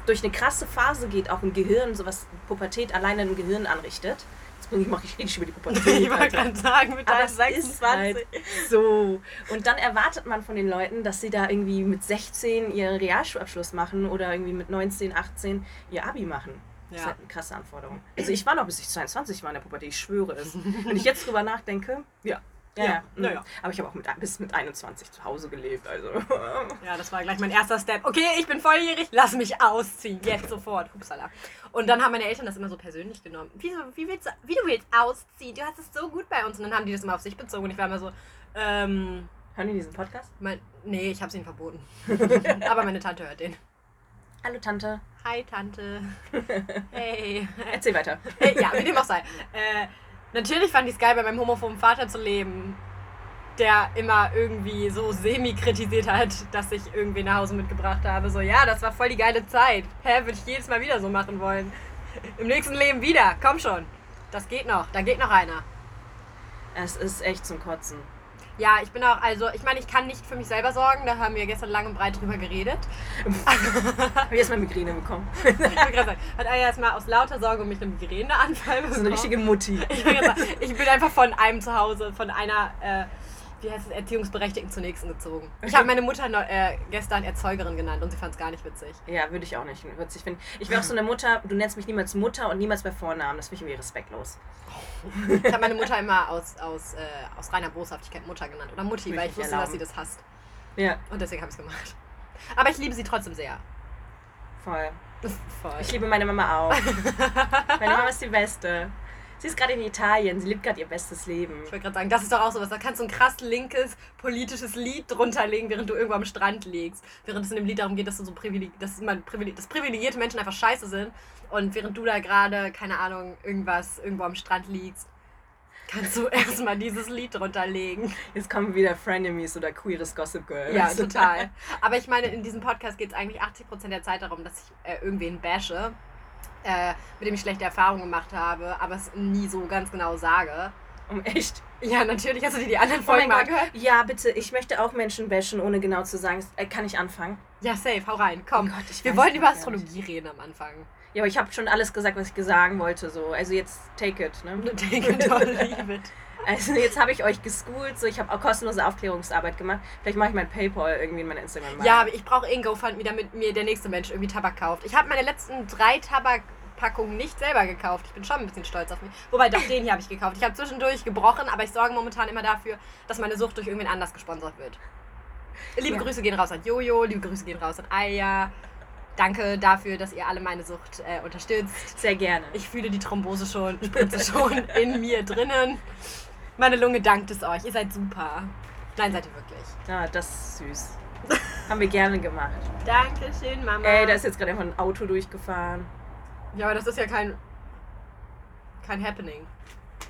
durch eine krasse Phase geht, auch im Gehirn, sowas Pubertät alleine im Gehirn anrichtet. Jetzt mache ich richtig über die Pubertät. ich wollte gerade sagen, mit deinem 26. Halt so. Und dann erwartet man von den Leuten, dass sie da irgendwie mit 16 ihren Realschulabschluss machen oder irgendwie mit 19, 18 ihr Abi machen. Das ist halt eine krasse Anforderung. Also ich war noch bis ich 22 war in der Pubertät, ich schwöre es. Wenn ich jetzt drüber nachdenke, ja, ja, ja. ja. ja. Aber ich habe auch mit, bis mit 21 zu Hause gelebt. Also. Ja, das war gleich mein erster Step. Okay, ich bin volljährig, lass mich ausziehen. Jetzt sofort. Hupsala. Und dann haben meine Eltern das immer so persönlich genommen. Wie, wie, willst du, wie du willst ausziehen? Du hast es so gut bei uns. Und dann haben die das immer auf sich bezogen. Und ich war immer so, ähm. Hören die diesen Podcast? Mein, nee, ich habe es ihnen verboten. Aber meine Tante hört den. Hallo Tante. Hi Tante. Hey. Erzähl weiter. Hey, ja, wie dem auch sei. Äh, Natürlich fand ich es geil, bei meinem homophoben Vater zu leben, der immer irgendwie so semi-kritisiert hat, dass ich irgendwie nach Hause mitgebracht habe. So, ja, das war voll die geile Zeit. Hä, würde ich jedes Mal wieder so machen wollen. Im nächsten Leben wieder. Komm schon. Das geht noch. Da geht noch einer. Es ist echt zum Kotzen. Ja, ich bin auch, also ich meine, ich kann nicht für mich selber sorgen, da haben wir gestern lang und breit drüber geredet. Habe ich erstmal Migräne bekommen. ich gerade sagen, hat Aya erstmal aus lauter Sorge um mich eine Migräneanfall bekommen. So eine richtige Mutti. Ich, sagen, ich bin einfach von einem zu Hause, von einer äh, wie heißt es, Erziehungsberechtigten zur nächsten gezogen. Ich habe meine Mutter äh, gestern Erzeugerin genannt und sie fand es gar nicht witzig. Ja, würde ich auch nicht witzig finden. Ich wäre auch so eine Mutter, du nennst mich niemals Mutter und niemals bei Vornamen. Das finde ich irgendwie respektlos. Ich habe meine Mutter immer aus, aus, äh, aus reiner Boshaftigkeit Mutter genannt. Oder Mutti, weil ich wusste, erlauben. dass sie das hasst. Ja. Und deswegen habe ich es gemacht. Aber ich liebe sie trotzdem sehr. Voll. Voll. Ich liebe meine Mama auch. meine Mama ist die Beste. Sie ist gerade in Italien, sie lebt gerade ihr bestes Leben. Ich wollte gerade sagen, das ist doch auch sowas. Da kannst du ein krass linkes politisches Lied drunter legen, während du irgendwo am Strand liegst. Während es in dem Lied darum geht, dass du so privileg dass, man privileg dass privilegierte Menschen einfach scheiße sind. Und während du da gerade, keine Ahnung, irgendwas irgendwo am Strand liegst, kannst du erstmal dieses Lied drunter legen. Jetzt kommen wieder Frenemies oder queeres Gossip Girl. Ja, total. Aber ich meine, in diesem Podcast geht es eigentlich 80% der Zeit darum, dass ich äh, irgendwen bashe, äh, mit dem ich schlechte Erfahrungen gemacht habe, aber es nie so ganz genau sage. Um echt? Ja, natürlich. Hast du dir die anderen Oh Folgen mein mal Gott. angehört? Ja, bitte, ich möchte auch Menschen bashen, ohne genau zu sagen. Äh, Kann ich anfangen? Ja, safe. Hau rein. Komm. Oh Gott, Wir wollen es über Astrologie reden am Anfang. Ja, aber ich habe schon alles gesagt, was ich sagen wollte. So. Also jetzt take it. Ne? Take it or leave it. Also jetzt habe ich euch geschoolt, so ich habe auch kostenlose Aufklärungsarbeit gemacht. Vielleicht mache ich mein Paypal irgendwie in mein Instagram. Ja, aber ich brauche ein GoFundMe, damit mir der nächste Mensch irgendwie Tabak kauft. Ich habe meine letzten drei Tabakpackungen nicht selber gekauft. Ich bin schon ein bisschen stolz auf mich. Wobei, doch den hier habe ich gekauft. Ich habe zwischendurch gebrochen, aber ich sorge momentan immer dafür, dass meine Sucht durch irgendwen anders gesponsert wird. Liebe Ja. Grüße gehen raus an Jojo, liebe Grüße gehen raus an Aya. Danke dafür, dass ihr alle meine Sucht äh, unterstützt. sehr gerne. Ich fühle die Thrombose schon, Spritze schon in mir drinnen. Meine Lunge dankt es euch. Ihr seid super. Nein, seid ihr wirklich. Ja, das ist süß. Haben wir gerne gemacht. Dankeschön, Mama. Ey, da ist jetzt gerade einfach ein Auto durchgefahren. Ja, aber das ist ja kein. kein Happening.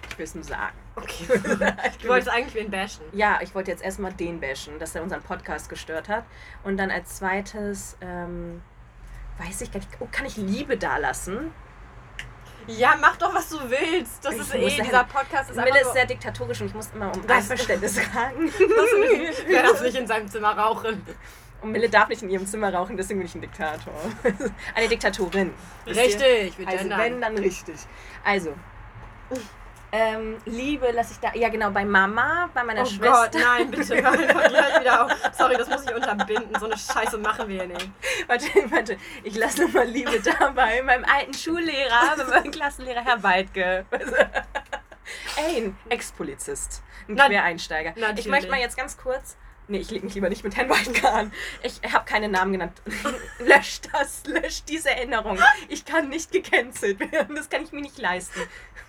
Ich will es nur sagen. Okay. Ich Du wolltest eigentlich wen bashen. Ja, ich wollte jetzt erstmal den bashen, dass er unseren Podcast gestört hat. Und dann als zweites, ähm, weiß ich gar nicht, oh, kann ich Liebe dalassen? Ja, mach doch, was du willst. Das Ich ist eh, dieser Podcast ist Mille einfach ist sehr diktatorisch und ich muss immer um Einverständnis fragen. Wer darf nicht in seinem Zimmer rauchen? Und Mille darf nicht in ihrem Zimmer rauchen, deswegen bin ich ein Diktator. Eine Diktatorin. Richtig, Also wenn, dann richtig. Also, ähm, Liebe lasse ich da, ja genau, bei Mama, bei meiner Oh Schwester. Gott, nein, bitte, hör gleich wieder auf. Sorry, das muss ich unterbinden. So eine Scheiße machen wir hier nicht. Warte, warte, ich lasse nochmal Liebe da bei meinem alten Schullehrer, bei meinem Klassenlehrer Herr Weidke. Ey, ein Ex-Polizist, ein Quereinsteiger. Ich möchte mal jetzt ganz kurz. Nee, ich leg mich lieber nicht mit Herrn Weidke an. Ich habe keine Namen genannt. löscht das, löscht diese Erinnerung. Ich kann nicht gecancelt werden. Das kann ich mir nicht leisten.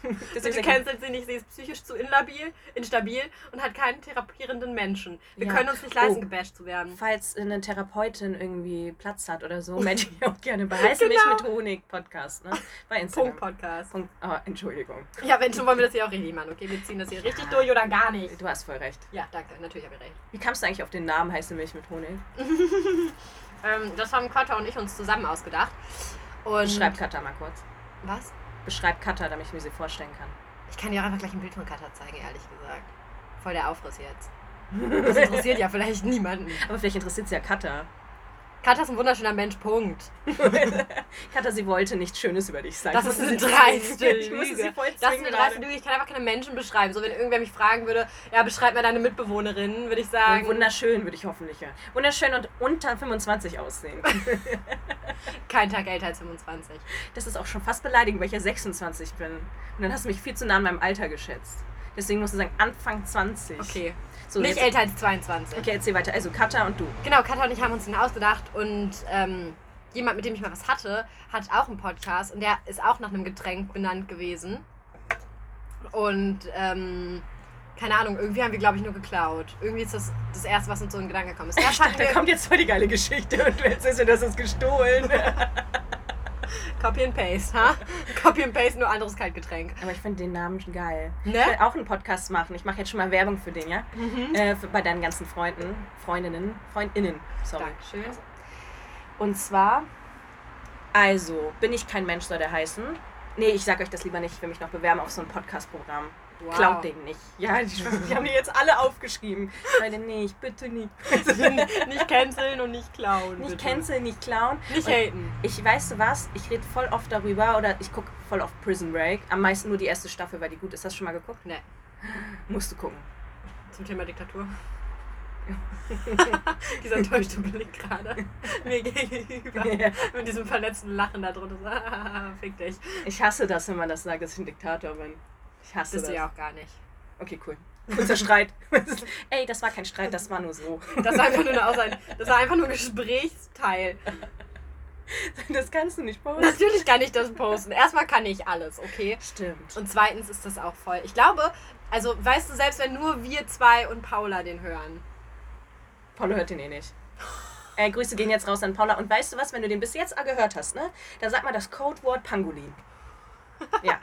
Deswegen ich- cancelt sie nicht, sie ist psychisch zu instabil, instabil und hat keinen therapierenden Menschen. Wir Ja. können uns nicht leisten, Oh. gebasht zu werden. Falls eine Therapeutin irgendwie Platz hat oder so, melde ich auch gerne bei Heiße Genau. mich mit Honig Podcast, ne? Bei Instagram. Punkt Podcast. Punkt. Oh, Entschuldigung. Ja, wenn schon wollen wir das hier auch richtig machen, okay? Wir ziehen das hier richtig durch oder gar nicht. Du hast voll recht. Ja, danke, natürlich habe ich recht. Wie kamst du eigentlich auf den Namen Heiße Milch mit Honig? Ähm, das haben Quatter und ich uns zusammen ausgedacht. Und Beschreib Katha mal kurz. Was? Beschreib Katha, damit ich mir sie vorstellen kann. Ich kann dir auch einfach gleich ein Bild von Katha zeigen, ehrlich gesagt. Voll der Aufriss jetzt. Das interessiert ja vielleicht niemanden. Aber vielleicht interessiert sie ja Katha. Katha ist ein wunderschöner Mensch, Punkt. Katha, sie wollte nichts Schönes über dich sagen. Das ist eine dreiste Lüge. Das ist eine dreiste. Lüge. Ich kann einfach keine Menschen beschreiben. So, wenn irgendwer mich fragen würde, ja, beschreib mal deine Mitbewohnerin, würde ich sagen. Wunderschön, würde ich hoffentlich ja. Wunderschön und unter 25 aussehen. Kein Tag älter als 25. Das ist auch schon fast beleidigend, weil ich ja 26 bin. Und dann hast du mich viel zu nah an meinem Alter geschätzt. Deswegen musst du sagen, Anfang 20. Okay. So, Nicht jetzt- älter als 22. Okay, erzähl weiter. Also Katha und du. Genau, Katha und ich haben uns den ausgedacht und ähm, jemand, mit dem ich mal was hatte, hat auch einen Podcast und der ist auch nach einem Getränk benannt gewesen. Und ähm, keine Ahnung, irgendwie haben wir, glaube ich, nur geklaut. Irgendwie ist das das Erste, was uns so in den Gedanken gekommen ist. Erst hatten Da kommt jetzt voll die geile Geschichte und du erzählst mir, das ist gestohlen. Copy and Paste, ha? Copy and Paste, nur anderes Kaltgetränk. Aber ich finde den Namen schon geil. Ne? Ich will auch einen Podcast machen. Ich mache jetzt schon mal Werbung für den, ja? Mhm. Äh, für, bei deinen ganzen Freunden, Freundinnen, Freundinnen, sorry. Dankeschön. Und zwar, also, bin ich kein Mensch, soll der heißen. Nee, ich sag euch das lieber nicht. Ich will mich noch bewerben auf so ein Podcast-Programm. Wow. Klaut den nicht. Ja, die, die haben die jetzt alle aufgeschrieben. Leute, nicht, bitte nicht. nicht canceln und nicht klauen. Nicht bitte. canceln, nicht klauen. Nicht Und haten. Ich weißt du was, ich rede voll oft darüber oder ich gucke voll oft Prison Break. Am meisten nur die erste Staffel, weil die gut ist. Hast du schon mal geguckt? Ne, Musst du gucken. zum Thema Diktatur. Dieser enttäuschte Blick gerade mir gegenüber. Ja. Mit diesem verletzten Lachen da drunter. Fick dich. Ich hasse das, wenn man das sagt, dass ich ein Diktator bin. Ich hasse das. du ja auch gar nicht. Okay, cool. Kurzer Streit. Ey, das war kein Streit, das war nur so. Das war einfach nur, Aussage. Das war einfach nur ein Gesprächsteil. Das kannst du nicht posten. Natürlich kann ich das posten. Erstmal kann ich alles, okay? Stimmt. Und zweitens ist das auch voll. Ich glaube, also weißt du, selbst wenn nur wir zwei und Paula den hören. Paula hört den eh nicht. Äh, Grüße gehen jetzt raus an Paula. Und weißt du was, wenn du den bis jetzt gehört hast, ne? Da sag mal das Codewort Pangolin. Ja.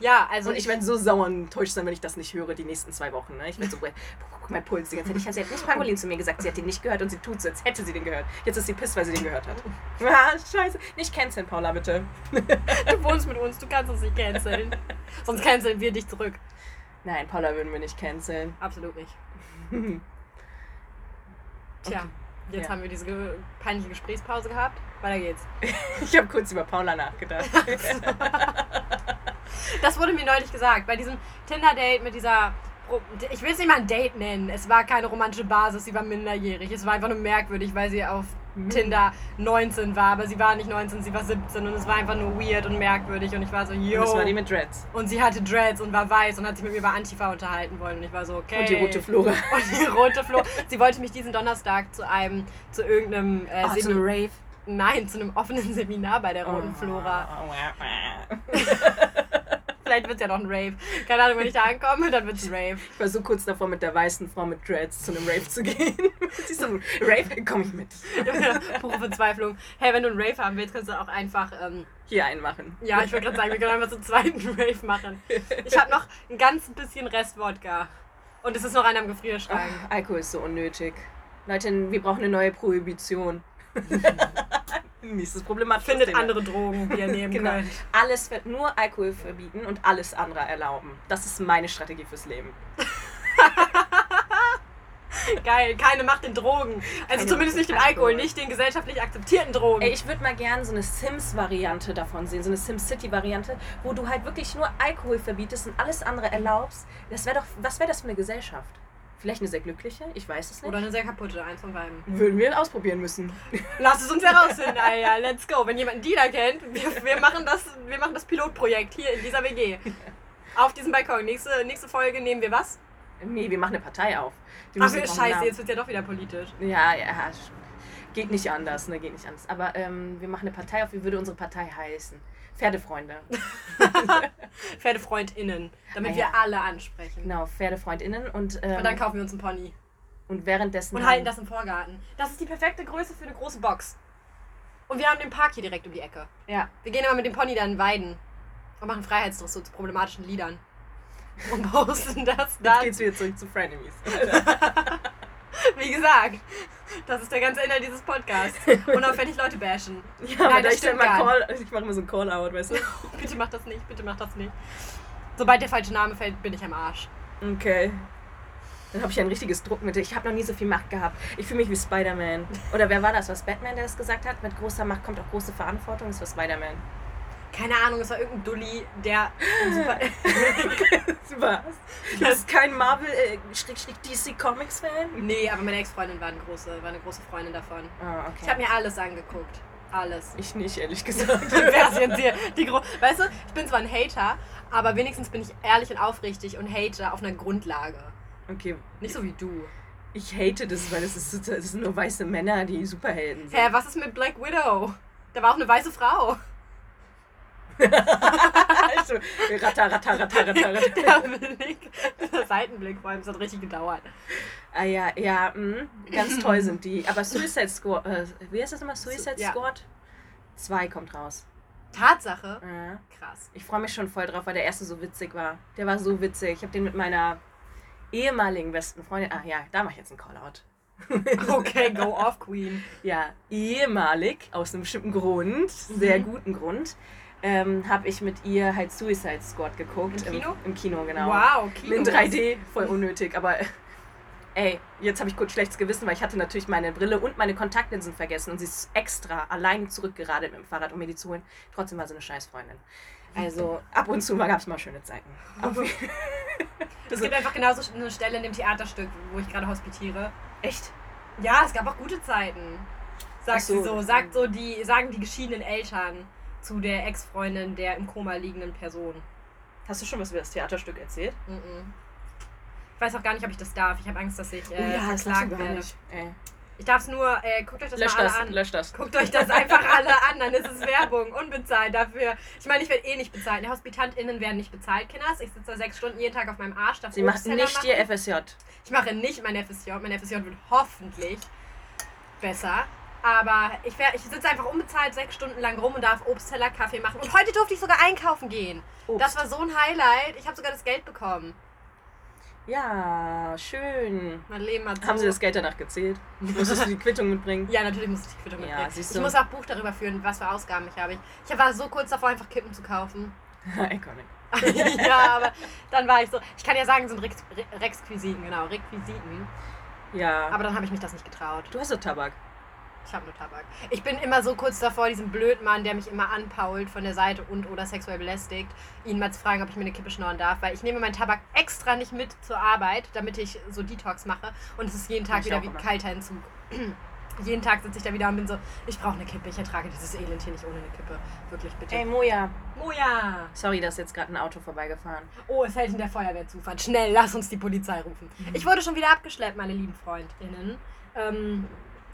Ja, also Und ich werde so sauer und enttäuscht sein, wenn ich das nicht höre, die nächsten zwei Wochen. Ne? Ich werde so, guck mein Puls die ganze Zeit. Ich, sie hat nicht Pangolin zu mir gesagt, sie hat den nicht gehört und sie tut so, als hätte sie den gehört. Jetzt ist sie piss, weil sie den gehört hat. Ah, scheiße. Nicht canceln, Paula, bitte. du wohnst mit uns, du kannst uns nicht canceln. Sonst canceln wir dich zurück. Nein, Paula würden wir nicht canceln. Absolut nicht. Tja, Okay. jetzt Ja. haben wir diese ge peinliche Gesprächspause gehabt. Weiter geht's. Ich habe kurz über Paula nachgedacht. Das wurde mir neulich gesagt. Bei diesem Tinder-Date mit dieser. Ich will es nicht mal ein Date nennen. Es war keine romantische Basis, sie war minderjährig. Es war einfach nur merkwürdig, weil sie auf Tinder 19 war. Aber sie war nicht 19, sie war 17 und es war einfach nur weird und merkwürdig. Und ich war so, yo. Das war die mit Dreads. Und sie hatte Dreads und war weiß und hat sich mit mir über Antifa unterhalten wollen. Und ich war so, okay. Und die rote Flora. Und die rote Flora. Sie wollte mich diesen Donnerstag zu einem, zu irgendeinem äh, Oh, so Semi- eine Rave. Nein, zu einem offenen Seminar bei der Oh. roten Flora. Vielleicht wird es ja noch ein Rave. Keine Ahnung, wenn ich da ankomme, dann wird es ein Rave. Ich war so kurz davor, mit der weißen Frau mit Dreads zu einem Rave zu gehen. Sie so, Rave? Komm ich mit. Pure Verzweiflung. Hey, wenn du einen Rave haben willst, kannst du auch einfach. Ähm, Hier einmachen. ja, ich wollte gerade sagen, wir können einfach so einen zweiten Rave machen. Ich habe noch ein ganz bisschen Rest Wodka. Und es ist noch einer im Gefrierschrank. Ach, Alkohol ist so unnötig. Leute, wir brauchen eine neue Prohibition. Nächstes problematisches Findet Thema. andere Drogen, die ihr nehmen Genau. könnt. Alles wird nur Alkohol verbieten und alles andere erlauben. Das ist meine Strategie fürs Leben. Geil, keine Macht den Drogen. Also Keine zumindest nicht den Alkohol, nicht den gesellschaftlich akzeptierten Drogen. Ey, ich würde mal gern so eine Sims-Variante davon sehen, so eine SimCity-Variante, wo du halt wirklich nur Alkohol verbietest und alles andere erlaubst. Das wäre doch, was wäre das für eine Gesellschaft? Vielleicht eine sehr glückliche? Ich weiß es nicht. Oder eine sehr kaputte, eins von beiden. Würden wir ausprobieren müssen. Lass es uns herausfinden, Alter. Let's go. Wenn jemand einen Dealer kennt, wir, wir, machen das, wir machen das Pilotprojekt hier in dieser WG. Auf diesem Balkon. Nächste, nächste Folge nehmen wir was? Nee, wir machen eine Partei auf. Die Ach, scheiße, Namen- jetzt wird ja doch wieder politisch. Ja, ja, geht nicht anders, ne, geht nicht anders. Aber ähm, wir machen eine Partei auf, wie würde unsere Partei heißen? Pferdefreunde. PferdefreundInnen. Damit Ah, wir ja. alle ansprechen. Genau, PferdefreundInnen und, ähm, Und dann kaufen wir uns einen Pony. und währenddessen. Und halten das im Vorgarten. Das ist die perfekte Größe für eine große Box. Und wir haben den Park hier direkt um die Ecke. Ja, Wir gehen immer mit dem Pony dann weiden. Und machen Freiheitsdressur zu problematischen Liedern. Und posten das jetzt dann. geht's wieder zurück zu Frenemies. Wie gesagt, das ist der ganze Inhalt dieses Podcasts. Unauffällig Leute bashen. Ja, Nein, aber das ich stimmt Call, ich mache immer so ein Call-Out, weißt du? Bitte mach das nicht, bitte mach das nicht. Sobald der falsche Name fällt, bin ich am Arsch. Okay. Dann habe ich ein richtiges Druckmittel. Ich habe noch nie so viel Macht gehabt. Ich fühle mich wie Spider-Man. Oder wer war das? Was Batman, der das gesagt hat? Mit großer Macht kommt auch große Verantwortung. Das war Spider-Man. Keine Ahnung, es war irgendein Dulli, der super. Was? Du bist kein Marvel-DC-Comics-Fan? nee, aber meine Ex-Freundin war eine große, war eine große Freundin davon. Ah, okay. Ich habe mir alles angeguckt. Alles. Ich nicht, ehrlich gesagt. Wer ist jetzt hier die Gro Weißt du, ich bin zwar ein Hater, aber wenigstens bin ich ehrlich und aufrichtig und hate auf einer Grundlage. okay. Nicht so wie du. Ich hate das, weil es ist, es sind nur weiße Männer, die Superhelden sind. Hä, was ist mit Black Widow? Da war auch eine weiße Frau. also, ratter, ratter, ratter, ratter, ratter. Der Blick, der Seitenblick vor allem, das hat richtig gedauert. Ah ja, ja, mh, ganz toll sind die. Aber Suicide Squad, äh, wie heißt das nochmal? Suicide Ja. Squad? 2 kommt raus. Tatsache. Ja. Krass. Ich freue mich schon voll drauf, weil der erste so witzig war. Der war so witzig. Ich habe den mit meiner ehemaligen besten Freundin. Ah ja, da mache ich jetzt einen Callout. Okay, go off, Queen. Ja, ehemalig, aus einem bestimmten Grund, sehr Mhm. guten Grund, ähm, habe ich mit ihr halt Suicide Squad geguckt. Im Kino? Im, Kino, genau. Wow, Kino. In 3D, voll unnötig, aber ey, jetzt habe ich kurz schlechtes Gewissen, weil ich hatte natürlich meine Brille und meine Kontaktlinsen vergessen und sie ist extra allein zurückgeradelt mit dem Fahrrad, um mir die zu holen. Trotzdem war sie eine Scheißfreundin. Also ab und zu gab es mal schöne Zeiten. Es gibt einfach genauso eine Stelle in dem Theaterstück, wo ich gerade hospitiere. Echt? Ja, es gab auch gute Zeiten. Sagt so. sie so, sagt so die, sagen die geschiedenen Eltern zu der Ex-Freundin der im Koma liegenden Person. Hast du schon was über das Theaterstück erzählt? Mhm. Ich weiß auch gar nicht, ob ich das darf. Ich habe Angst, dass ich äh, Oh das verklagt werde. nicht. Ey. Ich darf es nur, äh, guckt euch das Lösch mal alle das, an. lösch das. Guckt euch das einfach alle an, dann ist es Werbung, unbezahlt dafür. Ich meine, ich werde eh nicht bezahlt. Die HospitantInnen werden nicht bezahlt, Kinders. Ich sitze da sechs Stunden jeden Tag auf meinem Arsch. darf Sie macht nicht machen. ihr FSJ. Ich mache nicht mein FSJ. Mein FSJ wird hoffentlich besser. Aber ich, wär, ich sitze einfach unbezahlt sechs Stunden lang rum und darf Obstteller, Kaffee machen. Und heute durfte ich sogar einkaufen gehen. Obst. Das war so ein Highlight. Ich habe sogar das Geld bekommen. Ja, schön. Mein Leben hat so... Haben Sie das Geld danach gezählt? Musstest du die Quittung mitbringen? Ja, natürlich muss ich die Quittung Ja, mitbringen. Ich muss auch Buch darüber führen, was für Ausgaben ich habe. Ich war so kurz davor, einfach Kippen zu kaufen. Iconic. ja, aber dann war ich so... Ich kann ja sagen, es sind Rex- Re- Requisiten, genau, Requisiten. Ja. Aber dann habe ich mich das nicht getraut. du hast doch Tabak. Ich habe nur Tabak. Ich bin immer so kurz davor, diesen Blödmann, der mich immer anpault von der Seite und oder sexuell belästigt, ihn mal zu fragen, ob ich mir eine Kippe schnorren darf, weil ich nehme meinen Tabak extra nicht mit zur Arbeit, damit ich so Detox mache und es ist jeden Tag Ich wieder wie immer. kalter Entzug. jeden Tag sitze ich da wieder und bin so, ich brauche eine Kippe, ich ertrage dieses Elend hier nicht ohne eine Kippe. Wirklich, bitte. Ey, Moja. Moja! Sorry, da ist jetzt gerade ein Auto vorbeigefahren. Oh, es hält in der Feuerwehr zufahren. Schnell, lass uns die Polizei rufen. Ich wurde schon wieder abgeschleppt, meine lieben FreundInnen. Ähm,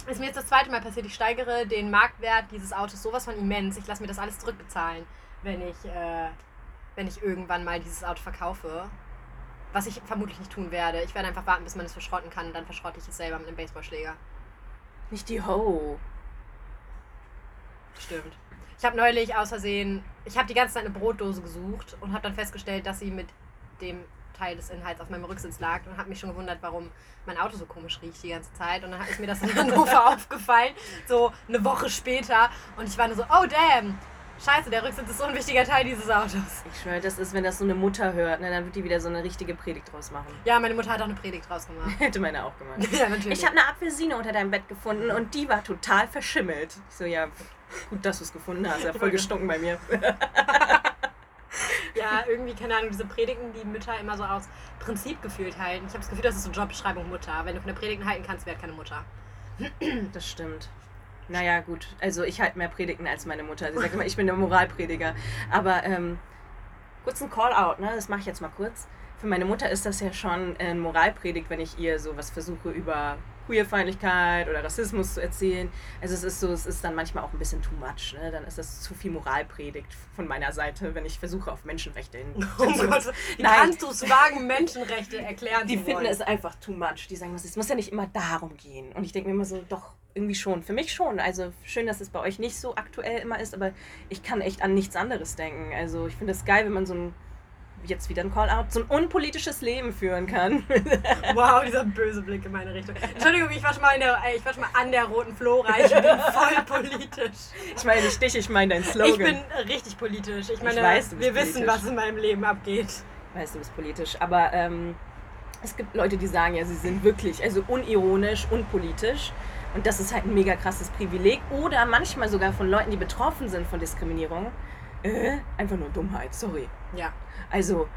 ist mir jetzt das zweite Mal passiert. Ich steigere den Marktwert dieses Autos sowas von immens. Ich lasse mir das alles zurückbezahlen, wenn ich, äh, wenn ich irgendwann mal dieses Auto verkaufe. Was ich vermutlich nicht tun werde. Ich werde einfach warten, bis man es verschrotten kann und dann verschrotte ich es selber mit einem Baseballschläger. Nicht die Ho. Stimmt. Ich habe neulich aus Versehen, ich habe die ganze Zeit eine Brotdose gesucht und habe dann festgestellt, dass sie mit dem Teil des Inhalts auf meinem Rücksitz lag und habe mich schon gewundert, warum mein Auto so komisch riecht die ganze Zeit. Und dann ist mir das in Hannover aufgefallen, so eine Woche später. Und ich war nur so, oh damn, scheiße, der Rücksitz ist so ein wichtiger Teil dieses Autos. Ich schwöre, das ist, wenn das so eine Mutter hört, ne, dann wird die wieder so eine richtige Predigt draus machen. Ja, meine Mutter hat auch eine Predigt draus gemacht. Hätte meine auch gemacht. ja, natürlich. Ich habe eine Apfelsine unter deinem Bett gefunden und die war total verschimmelt. Ich so, ja, gut, dass du es gefunden hast. Ja, voll gestunken bei mir. Ja, irgendwie, keine Ahnung, diese Predigten, die Mütter immer so aus Prinzip gefühlt halten. Ich habe das Gefühl, das ist so Jobbeschreibung Mutter. Wenn du von der Predigten halten kannst, werd keine Mutter. Das stimmt. Naja, gut. Also ich halte mehr Predigten als meine Mutter. Sie sagt immer, ich bin der Moralprediger. Aber ähm, kurz ein Call-out, ne? Das mache ich jetzt mal kurz. Für meine Mutter ist das ja schon ein Moralpredigt, wenn ich ihr sowas versuche über Queerfeindlichkeit oder Rassismus zu erzählen. Also es ist so, es ist dann manchmal auch ein bisschen too much. Ne? Dann ist das zu viel Moralpredigt von meiner Seite, wenn ich versuche, auf Menschenrechte hin. Oh Gott, wie Nein. kannst du es wagen, Menschenrechte erklären Die zu finden es einfach too much. Die sagen, es muss ja nicht immer darum gehen. Und ich denke mir immer so, doch, irgendwie schon. Für mich schon. Also schön, dass es bei euch nicht so aktuell immer ist, aber ich kann echt an nichts anderes denken. Also ich finde es geil, wenn man so ein, jetzt wieder ein Call-out, so ein unpolitisches Leben führen kann. Wow, dieser böse Blick in meine Richtung. Entschuldigung, ich war schon mal, in der, äh, ich war schon mal an der roten Flora. Ich bin voll politisch. ich meine nicht dich, ich meine dein Slogan. Ich bin richtig politisch. Ich meine, weiß, du bist wir wissen, politisch. was in meinem Leben abgeht. weißt du, bist politisch. Aber ähm, es gibt Leute, die sagen ja, sie sind wirklich, also unironisch, unpolitisch. Und das ist halt ein mega krasses Privileg. Oder manchmal sogar von Leuten, die betroffen sind von Diskriminierung. Äh, einfach nur Dummheit, sorry. Ja. Also,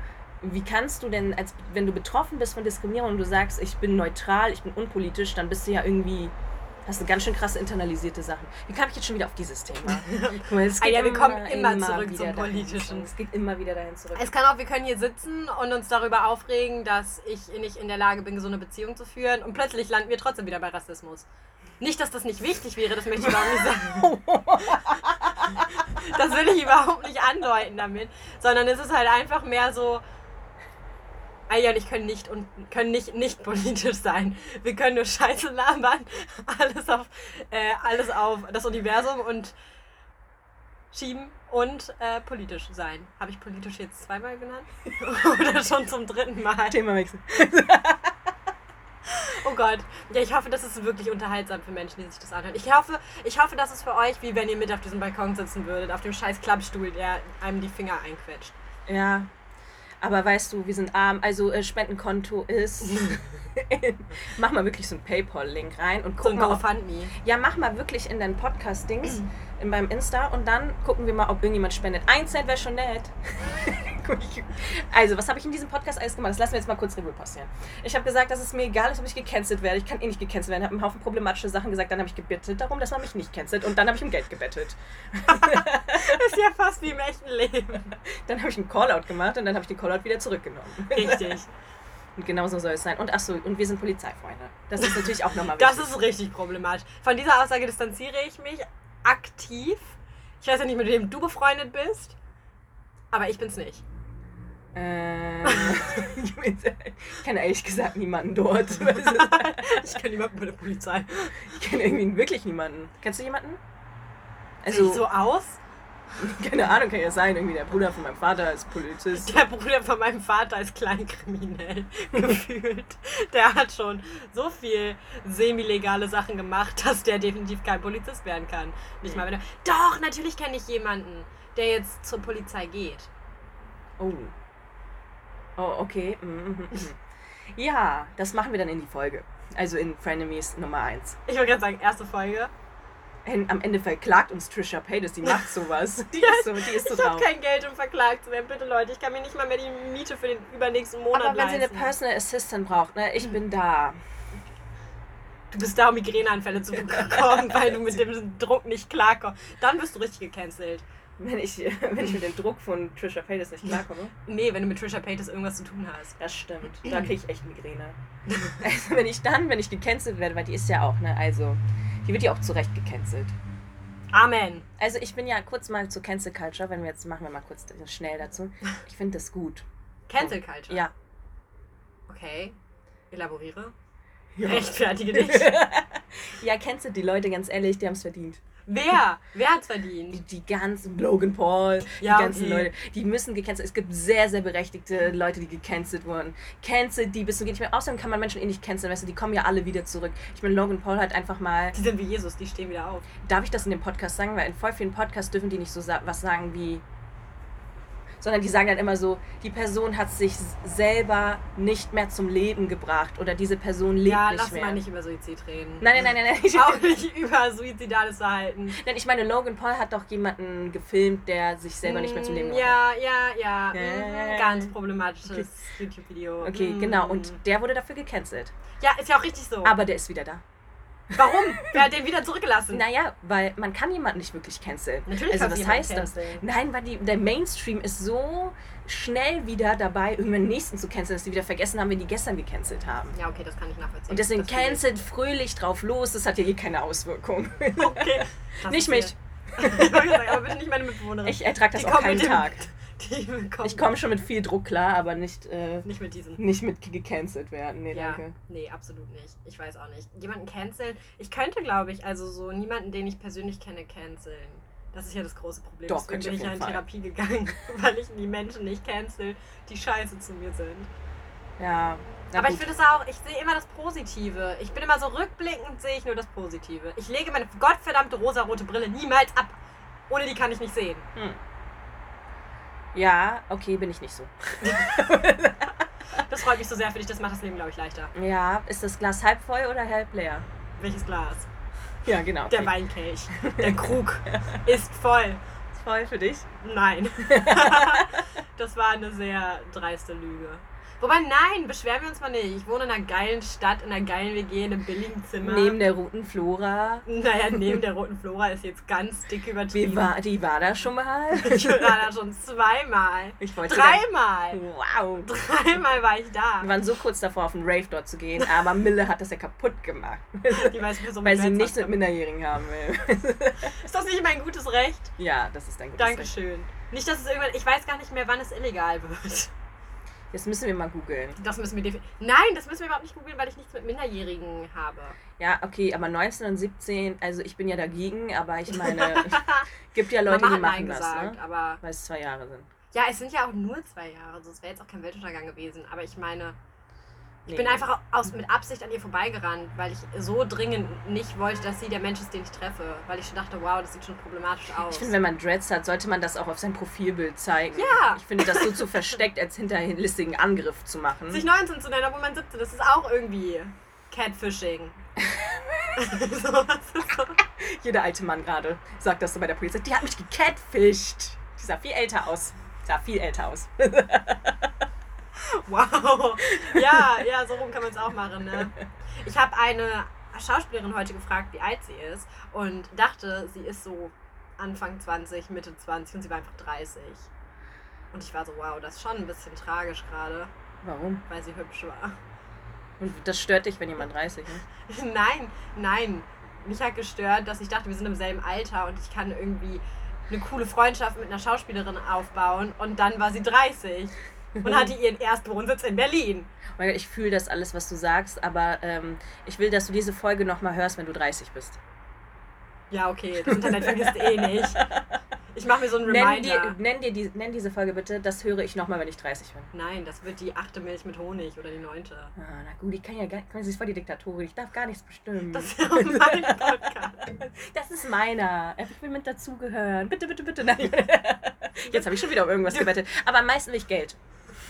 wie kannst du denn, als wenn du betroffen bist von Diskriminierung und du sagst, ich bin neutral, ich bin unpolitisch, dann bist du ja irgendwie, hast du ganz schön krasse internalisierte Sachen. Wie kam ich jetzt schon wieder auf dieses Thema? Guck mal, es Ah ja, wir kommen immer zurück wieder zum. Politischen. Es geht immer wieder dahin zurück. Es kann auch, wir können hier sitzen und uns darüber aufregen, dass ich nicht in der Lage bin, gesunde Beziehungen zu führen. Und plötzlich landen wir trotzdem wieder bei Rassismus. Nicht, dass das nicht wichtig wäre, das möchte ich überhaupt nicht sagen. Das will ich überhaupt nicht andeuten damit. Sondern es ist halt einfach mehr so. Aya und ich können nicht und können nicht, nicht politisch sein. Wir können nur Scheiße labern, alles auf, äh, alles auf das Universum und schieben und äh, politisch sein. Habe ich politisch jetzt zweimal genannt? Oder schon zum dritten Mal? Themawechsel. Oh Gott. Ja, ich hoffe, das ist wirklich unterhaltsam für Menschen, die sich das anhören. Ich hoffe, ich hoffe, das ist für euch, wie wenn ihr mit auf diesem Balkon sitzen würdet, auf dem scheiß Klappstuhl, der einem die Finger einquetscht. Ja. Aber weißt du, wir sind arm. Also äh, Spendenkonto ist. mach mal wirklich so einen PayPal-Link rein und So guck ein mal. GoFundMe. ja, mach mal wirklich in dein Podcast-Dings, in meinem Insta und dann gucken wir mal, ob irgendjemand spendet. Ein Cent wäre schon nett. Also, was habe ich in diesem Podcast alles gemacht? Das lassen wir jetzt mal kurz Revue passieren. Ich habe gesagt, dass es mir egal ist, ob ich gecancelt werde. Ich kann eh nicht gecancelt werden. Ich habe einen Haufen problematische Sachen gesagt. Dann habe ich gebittet darum, dass man mich nicht cancelt. Und dann habe ich um Geld gebettet. Das ist ja fast wie im echten Leben. Dann habe ich einen Callout gemacht und dann habe ich den Callout wieder zurückgenommen. Richtig. Und genauso soll es sein. Und achso, und wir sind Polizeifreunde. Das ist natürlich auch nochmal wichtig. Das ist richtig problematisch. Von dieser Aussage distanziere ich mich aktiv. Ich weiß ja nicht, mit wem du befreundet bist, aber ich bin's nicht. Äh, ich kenne ehrlich gesagt niemanden dort. ich kenne niemanden bei der Polizei. Ich kenne irgendwie wirklich niemanden. Kennst du jemanden? Also, Sieht so aus? Keine Ahnung, kann ja sein. Irgendwie der Bruder von meinem Vater ist Polizist. Der Bruder von meinem Vater ist kleinkriminell gefühlt. Der hat schon so viel semi-legale Sachen gemacht, dass der definitiv kein Polizist werden kann. Nicht mal wenn er. Doch, natürlich kenne ich jemanden, der jetzt zur Polizei geht. Oh. Oh, okay. Mhm, mhm, mhm. Ja, das machen wir dann in die Folge. Also in Frenemies Nummer 1. Ich wollte gerade sagen, erste Folge. Am Ende verklagt uns Trisha Paytas, die macht sowas. Die ist so, die ist so Ich habe kein Geld, um verklagt zu werden. Bitte Leute, ich kann mir nicht mal mehr die Miete für den übernächsten Monat Aber wenn leisten. sie eine Personal Assistant braucht, ne, ich bin da. Du bist da, um Migräneanfälle zu bekommen, weil du mit dem Druck nicht klarkommst. Dann wirst du richtig gecancelt. Wenn ich, wenn ich mit dem Druck von Trisha Paytas nicht klarkomme? Nee, wenn du mit Trisha Paytas irgendwas zu tun hast. Das stimmt. Da kriege ich echt Migräne. Also wenn ich dann, wenn ich gecancelt werde, weil die ist ja auch, ne, also, die wird ja auch zu Recht gecancelt. Amen. Also ich bin ja kurz mal zu Cancel Culture, wenn wir jetzt machen wir mal kurz schnell dazu. Ich finde das gut. Cancel Culture? Ja. Okay. Elaboriere. Ja. Rechtfertige dich. ja, kennst du die Leute, ganz ehrlich, die haben es verdient. Wer? Wer hat's verdient? Die, die ganzen Logan Paul, ja, die ganzen okay. Leute, die müssen gecancelt. Es gibt sehr, sehr berechtigte Leute, die gecancelt wurden. Cancelt die bis zum geht nicht mehr. Außerdem kann man Menschen eh nicht canceln, weißt du, die kommen ja alle wieder zurück. Ich meine, Logan Paul hat einfach mal. Die sind wie Jesus, die stehen wieder auf. Darf ich das in dem Podcast sagen? Weil in voll vielen Podcasts dürfen die nicht so was sagen wie sondern die sagen dann immer so, die Person hat sich selber nicht mehr zum Leben gebracht oder diese Person lebt ja, nicht mehr. Ja, lass mal nicht über Suizid reden. Nein, nein, nein, nein. nein. Auch nicht über suizidales Verhalten. Nein, ich meine, Logan Paul hat doch jemanden gefilmt, der sich selber nicht mehr zum Leben gebracht hat. Ja, ja, ja. Äh. Ganz problematisches okay. YouTube-Video. Okay, mm. genau. Und der wurde dafür gecancelt. Ja, ist ja auch richtig so. Aber der ist wieder da. Warum? Wer hat den wieder zurückgelassen? Naja, weil man kann jemanden nicht wirklich canceln. Natürlich also was heißt das? Nein, weil die, der Mainstream ist so schnell wieder dabei, irgendwann den nächsten zu canceln, dass sie wieder vergessen haben, wenn die gestern gecancelt haben. Ja, okay, das kann ich nachvollziehen. Und deswegen cancelt fröhlich drauf los, das hat ja eh keine Auswirkung. Okay. nicht mich. aber bitte nicht meine Mitbewohnerin. Ich ertrage das die auch keinen Tag. Ich komme schon mit viel Druck klar, aber nicht, äh, nicht mit diesem. Nicht mit gecancelt werden. Nee, ja, danke. Nee, absolut nicht. Ich weiß auch nicht. Jemanden canceln. Ich könnte, glaube ich, also so niemanden, den ich persönlich kenne, canceln. Das ist ja das große Problem. Doch, Deswegen bin ich ja in Fall. Therapie gegangen, weil ich die Menschen nicht cancel, die scheiße zu mir sind. Ja. Aber gut. ich finde es auch, ich sehe immer das Positive. Ich bin immer so rückblickend, sehe ich nur das Positive. Ich lege meine gottverdammte rosarote Brille niemals ab. Ohne die kann ich nicht sehen. Hm. Ja, okay, bin ich nicht so. das freut mich so sehr für dich, das macht das Leben, glaube ich, leichter. Ja, ist das Glas halb voll oder halb leer? Welches Glas? Ja, genau. Der Weinkelch. Der Krug ist voll. Ist voll für dich? Nein. das war eine sehr dreiste Lüge. Wobei, nein, beschweren wir uns mal nicht. Ich wohne in einer geilen Stadt, in einer geilen WG, in einem billigen Zimmer. Neben der Roten Flora. Naja, neben der Roten Flora ist jetzt ganz dick übertrieben. Wie war, die war da schon mal? Ich war da schon zweimal. Ich wollte Dreimal. Wow. Dreimal war ich da. Wir waren so kurz davor, auf den Rave dort zu gehen, aber Mille hat das ja kaputt gemacht. Die weiß, so Weil sie nichts mit Minderjährigen haben will. Ist das nicht mein gutes Recht? Ja, das ist dein gutes Dankeschön. Recht. Dankeschön. Nicht, dass es irgendwann. Ich weiß gar nicht mehr, wann es illegal wird. Das müssen wir mal googeln. Das müssen wir definitiv. Nein, das müssen wir überhaupt nicht googeln, weil ich nichts mit Minderjährigen habe. Ja, okay, aber 19 und 17, also ich bin ja dagegen, aber ich meine, gibt ja Leute, Mama die machen das, gesagt, ne? aber weil es zwei Jahre sind. Ja, es sind ja auch nur zwei Jahre, also es wäre jetzt auch kein Weltuntergang gewesen, aber ich meine, ich bin einfach aus, mit Absicht an ihr vorbeigerannt, weil ich so dringend nicht wollte, dass sie der Mensch ist, den ich treffe. Weil ich schon dachte, wow, das sieht schon problematisch aus. Ich finde, wenn man Dreads hat, sollte man das auch auf sein Profilbild zeigen. Ja. Ich finde, das so zu versteckt, als hinterlistigen Angriff zu machen. Sich 19 zu nennen, obwohl man 17, das ist auch irgendwie Catfishing. so, so. Jeder alte Mann gerade sagt das so bei der Polizei. Die hat mich gecatfischt. Die sah viel älter aus. Sah viel älter aus. Wow. Ja, ja, so rum kann man es auch machen. Ne? Ich habe eine Schauspielerin heute gefragt, wie alt sie ist und dachte, sie ist so Anfang 20, Mitte 20 und sie war einfach 30. Und ich war so, wow, das ist schon ein bisschen tragisch gerade. Warum? weil sie hübsch war. Und das stört dich, wenn jemand 30 ist? Nein, nein. Mich hat gestört, dass ich dachte, wir sind im selben Alter und ich kann irgendwie eine coole Freundschaft mit einer Schauspielerin aufbauen. Und dann war sie 30 und hatte ihren ersten Wohnsitz in Berlin. Oh mein Gott, ich fühle das alles, was du sagst, aber ähm, ich will, dass du diese Folge nochmal hörst, wenn du 30 bist. Ja, okay, das Internet vergisst eh nicht. Ich mache mir so einen Nenn, Reminder. dir, nenn, dir die, nenn diese Folge bitte, das höre ich nochmal, wenn ich 30 bin. Nein, das wird die achte Milch mit Honig oder die neunte. Ah, na gut, ich kann ja gar nicht, sie ist voll die Diktatorin, ich darf gar nichts bestimmen. Das ist ja mein Podcast. Das ist meiner. Ich will mit dazugehören. Bitte, bitte, bitte. Nein. Jetzt habe ich schon wieder um irgendwas gewettet. Aber am meisten will ich Geld.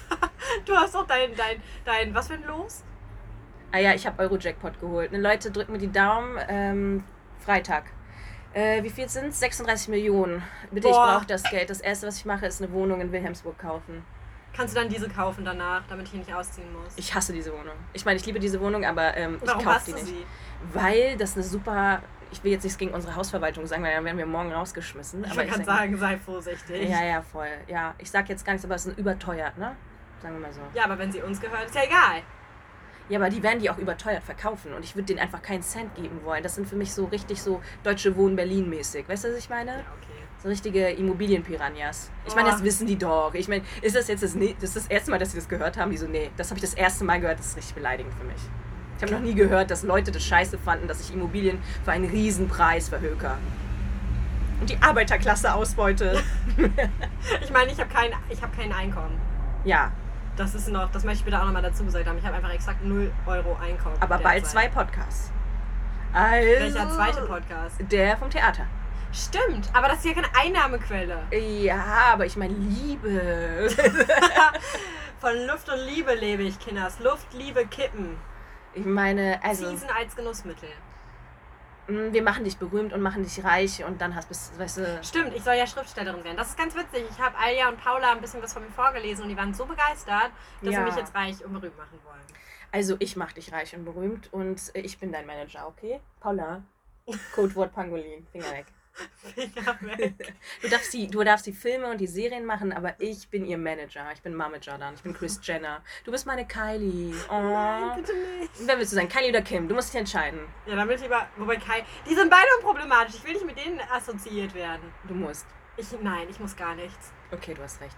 Du hast doch dein, dein, dein, was für ein Los? Ah ja, ich habe Euro-Jackpot geholt. Ne, Leute, drückt mir die Daumen. Ähm, Freitag. Äh, wie viel sind es? 36 Millionen. Bitte, ich Boah. brauche das Geld. Das erste, was ich mache, ist eine Wohnung in Wilhelmsburg kaufen. Kannst du dann diese kaufen danach, damit ich hier nicht ausziehen muss? Ich hasse diese Wohnung. Ich meine, ich liebe diese Wohnung, aber ähm, ich kaufe die nicht. sie? Weil das eine super. Ich will jetzt nichts gegen unsere Hausverwaltung sagen, weil dann werden wir morgen rausgeschmissen. Ich aber gerade sag- sagen, sei vorsichtig. Ja, ja, voll. Ja, ich sag jetzt gar nichts, aber es ist überteuert, ne? Sagen wir mal so. Ja, aber wenn sie uns gehört, ist ja egal. Ja, aber die werden die auch überteuert verkaufen und ich würde denen einfach keinen Cent geben wollen. Das sind für mich so richtig so Deutsche Wohnen Berlin mäßig. Weißt du, was ich meine? Ja, okay. So richtige Immobilienpiranhas. Ich meine, das Oh. wissen die doch. Ich meine, ist das jetzt das, das, ist das erste Mal, dass sie das gehört haben? Die so, nee, das habe ich das erste Mal gehört, das ist richtig beleidigend für mich. Ich habe noch nie gehört, dass Leute das scheiße fanden, dass ich Immobilien für einen Riesenpreis verhöker. Und die Arbeiterklasse ausbeute. Ich meine, ich habe kein, ich hab kein Einkommen. ja, Das ist noch, das möchte ich bitte auch nochmal dazu gesagt haben. Ich habe einfach exakt 0 Euro Einkommen. aber bald zwei Podcasts. Also, Welcher zweite Podcast? Der vom Theater. Stimmt, aber das ist ja keine Einnahmequelle. Ja, aber ich meine Liebe. Von Luft und Liebe lebe ich, Kinders. Luft, Liebe, Kippen. Ich meine, also Season als Genussmittel. Mh, wir machen dich berühmt und machen dich reich und dann hast bist, weißt du, Stimmt, ich soll ja Schriftstellerin werden. Das ist ganz witzig. Ich habe Alja und Paula ein bisschen was von mir vorgelesen und die waren so begeistert, dass Ja. sie mich jetzt reich und berühmt machen wollen. also ich mach dich reich und berühmt und ich bin dein Manager, okay? Paula, Codewort Pangolin, Finger weg. Finger weg. Du darfst, die, du darfst die Filme und die Serien machen, aber ich bin ihr Manager. Ich bin Mamager dann. Ich bin Chris Jenner. Du bist meine Kylie. Oh. Bitte nicht. Wer willst du sein? Kylie oder Kim? Du musst dich entscheiden. Ja, dann will ich lieber. Wobei Kai. Die sind beide unproblematisch. Ich will nicht mit denen assoziiert werden. Du musst. Ich, nein, ich muss gar nichts. Okay, du hast recht.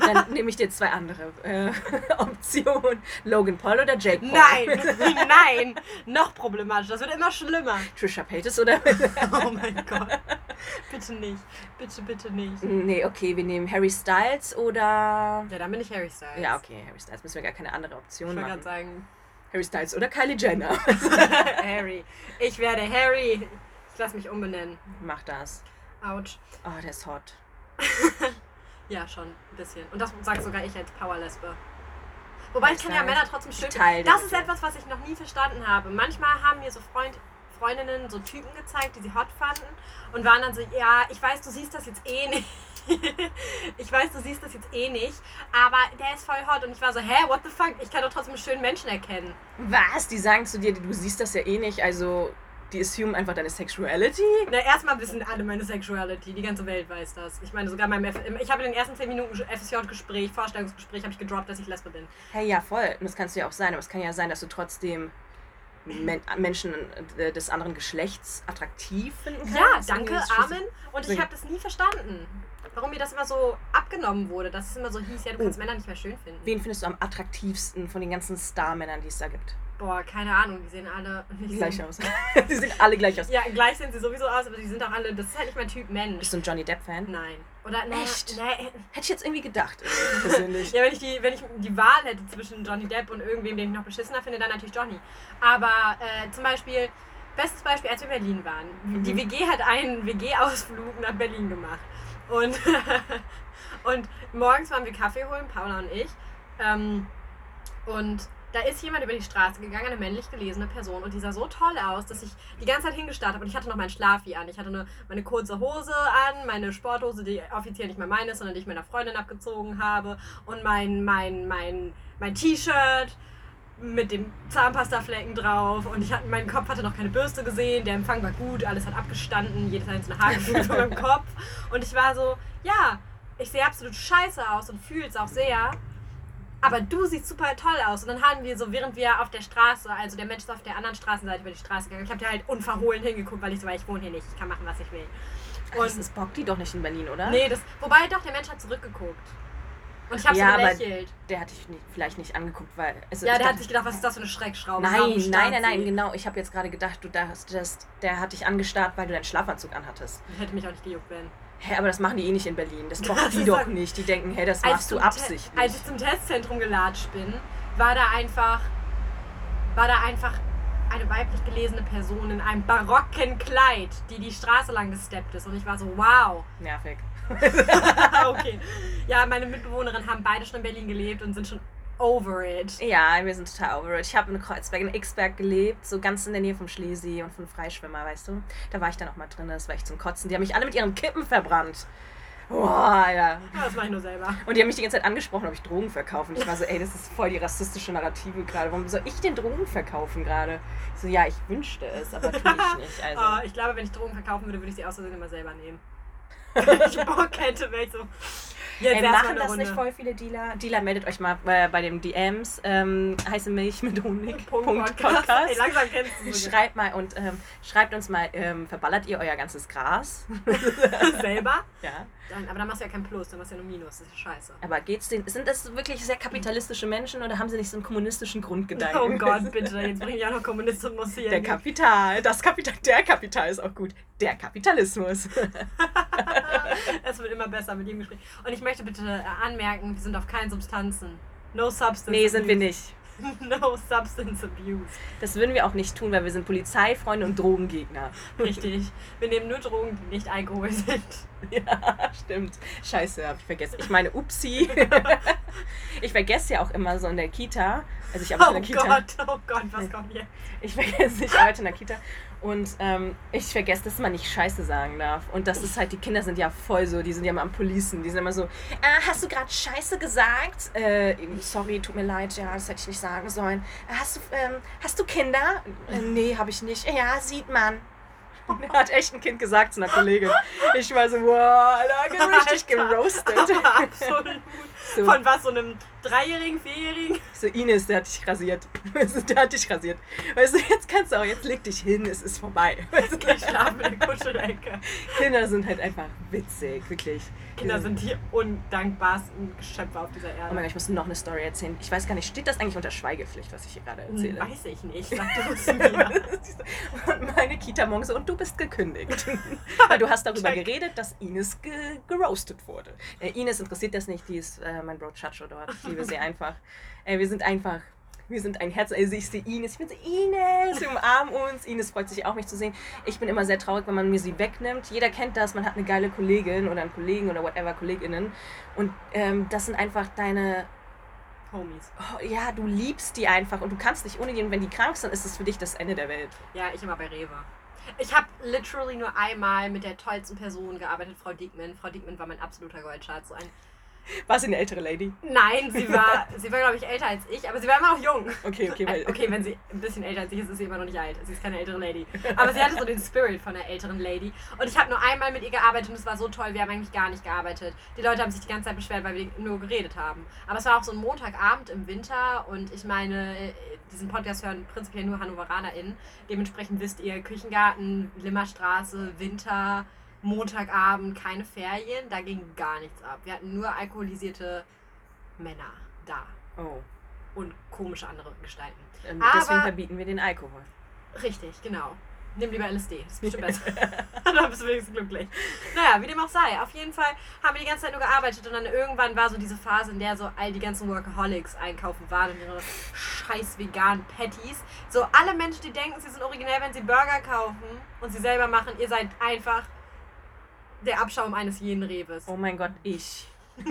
Dann nehme ich dir zwei andere äh, Optionen. Logan Paul oder Jake Paul? Nein, nein, noch problematischer. Das wird immer schlimmer. Trisha Paytas oder... Oh mein Gott. Bitte nicht. Bitte, bitte nicht. nee, okay, wir nehmen Harry Styles oder... Ja, dann bin ich Harry Styles. Ja, okay, Harry Styles. Müssen wir gar keine andere Ich Option wollte machen. gerade sagen, Harry Styles oder Kylie Jenner. Harry. Ich werde Harry. Ich lasse mich umbenennen. Mach das. Autsch. Oh, der ist hot. Ja, schon ein bisschen. Und das sagt sogar ich als Powerlesbe. Wobei ich kann ja Männer trotzdem schön. ich teile Das ist etwas, was ich noch nie verstanden habe. Manchmal haben mir so Freund, Freundinnen so Typen gezeigt, die sie hot fanden und waren dann so, ja, ich weiß, du siehst das jetzt eh nicht. ich weiß, du siehst das jetzt eh nicht, aber der ist voll hot und ich war so, hä, what the fuck? Ich kann doch trotzdem einen schönen Menschen erkennen. Was? Die sagen zu dir, du siehst das ja eh nicht, also die assumen einfach deine Sexuality? Na, erstmal wissen alle meine Sexuality, die ganze Welt weiß das. Ich meine, sogar meinem F ich habe in den ersten 10 Minuten FSJ-Gespräch, Vorstellungsgespräch, habe ich gedroppt, dass ich Lesbe bin. Hey, ja, voll. Und das kannst du ja auch sein, aber es kann ja sein, dass du trotzdem Men Menschen äh, des anderen Geschlechts attraktiv finden kannst. Ja, danke, Amen. Und ich habe das nie verstanden. Warum mir das immer so abgenommen wurde, dass es immer so hieß, ja, du Oh. kannst Männer nicht mehr schön finden. Wen findest du am attraktivsten von den ganzen Star-Männern, die es da gibt? Boah, keine Ahnung, die sehen alle nicht Gleich aus. die sehen alle gleich aus. Ja, gleich sehen sie sowieso aus, aber die sind auch alle, das ist halt nicht mein Typ Mensch. Bist du ein Johnny Depp-Fan? Nein. Oder, ne, Echt? Ne, Hätte ich jetzt irgendwie gedacht, persönlich. Ja, wenn ich, die, wenn ich die Wahl hätte zwischen Johnny Depp und irgendwem, den ich noch beschissener finde, dann natürlich Johnny. Aber äh, zum Beispiel, bestes Beispiel, als wir in Berlin waren. Mhm. Die WG hat einen WG-Ausflug nach Berlin gemacht. Und, und morgens waren wir Kaffee holen, Paula und ich. Ähm, und da ist jemand über die Straße gegangen, eine männlich gelesene Person. Und die sah so toll aus, dass ich die ganze Zeit hingestarrt habe. Und ich hatte noch meinen Schlafi an. Ich hatte eine, meine kurze Hose an, meine Sporthose, die offiziell nicht mehr meine ist, sondern die ich meiner Freundin abgezogen habe. Und mein, mein, mein, mein T-Shirt mit dem Zahnpastaflecken drauf. Und ich hatte, mein Kopf hatte noch keine Bürste gesehen. Der Empfang war gut, alles hat abgestanden, jedes einzelne Haargefühl von meinem Kopf. Und ich war so, ja, ich sehe absolut scheiße aus und fühle es auch sehr. Aber du siehst super toll aus. Und dann haben wir so, während wir auf der Straße, also der Mensch ist auf der anderen Straßenseite über die Straße gegangen. Ich habe dir halt unverhohlen hingeguckt, weil ich so war, ich wohne hier nicht, ich kann machen, was ich will. Und das ist bockt die doch nicht in Berlin, oder? Nee, das, wobei doch, der Mensch hat zurückgeguckt. Und ich habe Ja, so aber gelächelt. Der hat dich nicht, vielleicht nicht angeguckt, weil. Also Ja, ich der hat dachte- sich gedacht, was ist das für eine Schreckschraube? Nein, nein, nein, nein, genau. Ich habe jetzt gerade gedacht, du dachtest, der hat dich angestarrt, weil du deinen Schlafanzug anhattest. Hätte mich auch nicht gejuckt, wenn. Hä, aber das machen die eh nicht in Berlin. Das Das brauchen die doch nicht. Die denken, hey, das machst du Te- absichtlich. Als ich zum Testzentrum gelatscht bin, war da einfach, war da einfach eine weiblich gelesene Person in einem barocken Kleid, die die Straße lang gesteppt ist. Und ich war so, wow. Nervig. okay. Ja, meine Mitbewohnerinnen haben beide schon in Berlin gelebt und sind schon over it. Ja, wir sind total over it. Ich habe in Kreuzberg, in Xberg gelebt, so ganz in der Nähe vom Schlesi und von Freischwimmer, weißt du. Da war ich dann auch mal drin, das war echt zum Kotzen. Die haben mich alle mit ihren Kippen verbrannt. Boah, ja. Ja, das mache ich nur selber. Und die haben mich die ganze Zeit angesprochen, ob ich Drogen verkaufe. Und ich war so, ey, das ist voll die rassistische Narrative gerade. Warum soll ich denn Drogen verkaufen gerade? Ich so, ja, ich wünschte es, aber tue ich nicht. Also. Oh, ich glaube, wenn ich Drogen verkaufen würde, würde ich sie aus Versehen immer selber nehmen. Ich Bock hätte, wäre ich so. Jetzt mal machen das nicht voll viele Dealer? Dealer, meldet euch mal äh, bei den DMs. Ähm, heiße Milch mit Honig. Punkt Punkt Podcast. Podcast. Ey, langsam kennst du sie Schreibt mal und ähm, schreibt uns mal, ähm, verballert ihr euer ganzes Gras? selber. ja. Dann, aber dann machst du ja kein Plus, dann machst du ja nur Minus. Das ist scheiße. Aber geht's denen, sind das wirklich sehr kapitalistische Menschen oder haben sie nicht so einen kommunistischen Grundgedanken? Oh Gott, bitte. Jetzt bringe ich auch noch Kommunismus hier. Der Kapital, das Kapital, der Kapital ist auch gut. Der Kapitalismus. es wird immer besser mit dem Gespräch. Und ich möchte bitte äh, anmerken, wir sind auf keinen Substanzen. No substance Nee, sind wir nicht. No substance abuse. Das würden wir auch nicht tun, weil wir sind Polizeifreunde und Drogengegner. Richtig. Wir nehmen nur Drogen, die nicht Alkohol sind. Ja, stimmt. Scheiße, hab ich vergessen. Ich meine, upsi. Ich vergesse ja auch immer so in der Kita. Also ich arbeite Oh in der Kita. Gott, oh Gott, was kommt jetzt? Ich vergesse, ich arbeite in der Kita. Und ähm, ich vergesse, dass man nicht Scheiße sagen darf. Und das ist halt, die Kinder sind ja voll so, die sind ja immer am Policen. Die sind immer so, ah, hast du gerade Scheiße gesagt? Äh, sorry, tut mir leid, ja, das hätte ich nicht sagen sollen. "Äh, Hast du, ähm, hast du Kinder? Äh, nee, habe ich nicht. Ja, sieht man. Hat echt ein Kind gesagt zu einer Kollegin. Ich war so, wow, Alter, richtig geroastet. Absolut. So. Von was, so einem Dreijährigen, Vierjährigen? So, Ines, der hat dich rasiert. Der hat dich rasiert. Weißt du, jetzt kannst du auch, jetzt leg dich hin, es ist vorbei. Weißt du, Ich schlafe in der Kuschelecke. Kinder sind halt einfach witzig, wirklich. Kinder sind die undankbarsten Geschöpfe auf dieser Oh mein Erde. Gott, ich muss noch eine Story erzählen. Ich weiß gar nicht, steht das eigentlich unter Schweigepflicht, was ich hier gerade erzähle? Hm, Weiß ich nicht, sag du es mir. und meine Kita morgen so, und du bist gekündigt. Weil du hast darüber Check. geredet, dass Ines ge geroastet wurde. Äh, Ines interessiert das nicht, die ist äh, mein Bro Chacho dort. Ich liebe sie einfach. Äh, wir sind einfach, wir sind ein Herz. Also ich sehe Ines, ich bin so, Ines, wir umarmen uns. Ines freut sich auch, mich zu sehen. Ich bin immer sehr traurig, wenn man mir sie wegnimmt. Jeder kennt das, man hat eine geile Kollegin oder einen Kollegen oder whatever, KollegInnen. Und ähm, das sind einfach deine Homies. Oh, ja, du liebst die einfach und du kannst nicht ohne die. Und wenn die krank sind, ist es für dich das Ende der Welt. Ja, ich immer bei Rewe. Ich habe literally nur einmal mit der tollsten Person gearbeitet, Frau Diekmann. Frau Diekmann war mein absoluter Goldschatz. So ein War sie eine ältere Lady? Nein, sie war, sie war glaube ich älter als ich, aber sie war immer noch jung. Okay, okay, weil. Okay, wenn sie ein bisschen älter als ich ist, ist sie immer noch nicht alt. Sie ist keine ältere Lady. Aber sie hatte so den Spirit von einer älteren Lady. Und ich habe nur einmal mit ihr gearbeitet und es war so toll. Wir haben eigentlich gar nicht gearbeitet. Die Leute haben sich die ganze Zeit beschwert, weil wir nur geredet haben. Aber es war auch so ein Montagabend im Winter und ich meine, äh, diesen Podcast hören prinzipiell nur HannoveranerInnen. Dementsprechend wisst ihr, Küchengarten, Limmerstraße, Winter, Montagabend, keine Ferien. Da ging gar nichts ab. Wir hatten nur alkoholisierte Männer da Oh. und komische andere Gestalten. Ähm, Aber- deswegen verbieten wir den Alkohol. Richtig, genau. Nimm lieber LSD, das ist bestimmt besser. Dann bist du wenigstens glücklich. Naja, wie dem auch sei. Auf jeden Fall haben wir die ganze Zeit nur gearbeitet und dann irgendwann war so diese Phase, in der so all die ganzen Workaholics einkaufen waren und ihre scheiß veganen Patties. So alle Menschen, die denken, sie sind originell, wenn sie Burger kaufen und sie selber machen, ihr seid einfach der Abschaum eines jeden Reves. Oh mein Gott, ich.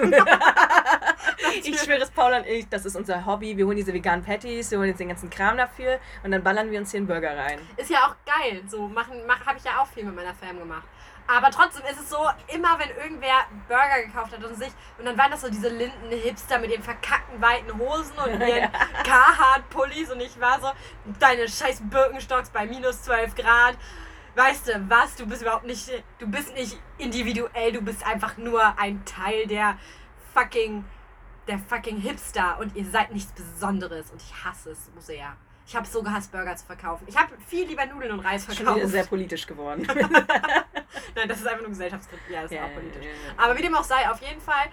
ich schwöre es, Paula und ich, das ist unser Hobby. Wir holen diese veganen Patties, wir holen jetzt den ganzen Kram dafür und dann ballern wir uns hier einen Burger rein. Ist ja auch geil. So machen, mach, habe ich ja auch viel mit meiner Fam gemacht. Aber trotzdem ist es so, immer wenn irgendwer Burger gekauft hat und sich, und dann waren das so diese linden Hipster mit ihren verkackten weiten Hosen und ihren Carhartt-Pullis und ich war so, deine scheiß Birkenstocks bei minus 12 Grad. Weißt du was, du bist überhaupt nicht, du bist nicht individuell, du bist einfach nur ein Teil der fucking, der fucking Hipster und ihr seid nichts Besonderes und ich hasse es so sehr. Ich habe so gehasst, Burger zu verkaufen. Ich habe viel lieber Nudeln und Reis Schon verkauft. wieder sehr politisch geworden. Nein, das ist einfach nur Gesellschaftskritik. Ja, das ist Ja, auch ja, politisch. ja, ja. Aber wie dem auch sei, auf jeden Fall.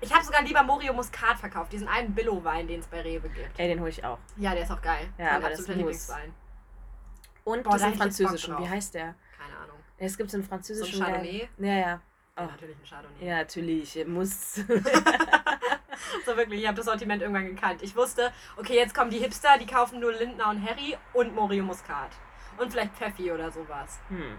Ich habe sogar lieber Morio Muscat verkauft, diesen einen Billo-Wein, den es bei Rewe gibt. Ey, den hole ich auch. Ja, der ist auch geil. Ja, mein aber das absoluter muss. Und Boah, diesen französischen. Wie heißt der? Keine Ahnung. Es gibt so einen französischen. So ein Chardonnay? Ja, ja. Ja, Oh. natürlich ein Chardonnay. Ja, natürlich. Muss. So wirklich, ich habe das Sortiment irgendwann gekannt. Ich wusste, okay, jetzt kommen die Hipster, die kaufen nur Lindner und Harry und Morio Muscat. Und vielleicht Pfeffi oder sowas. hm.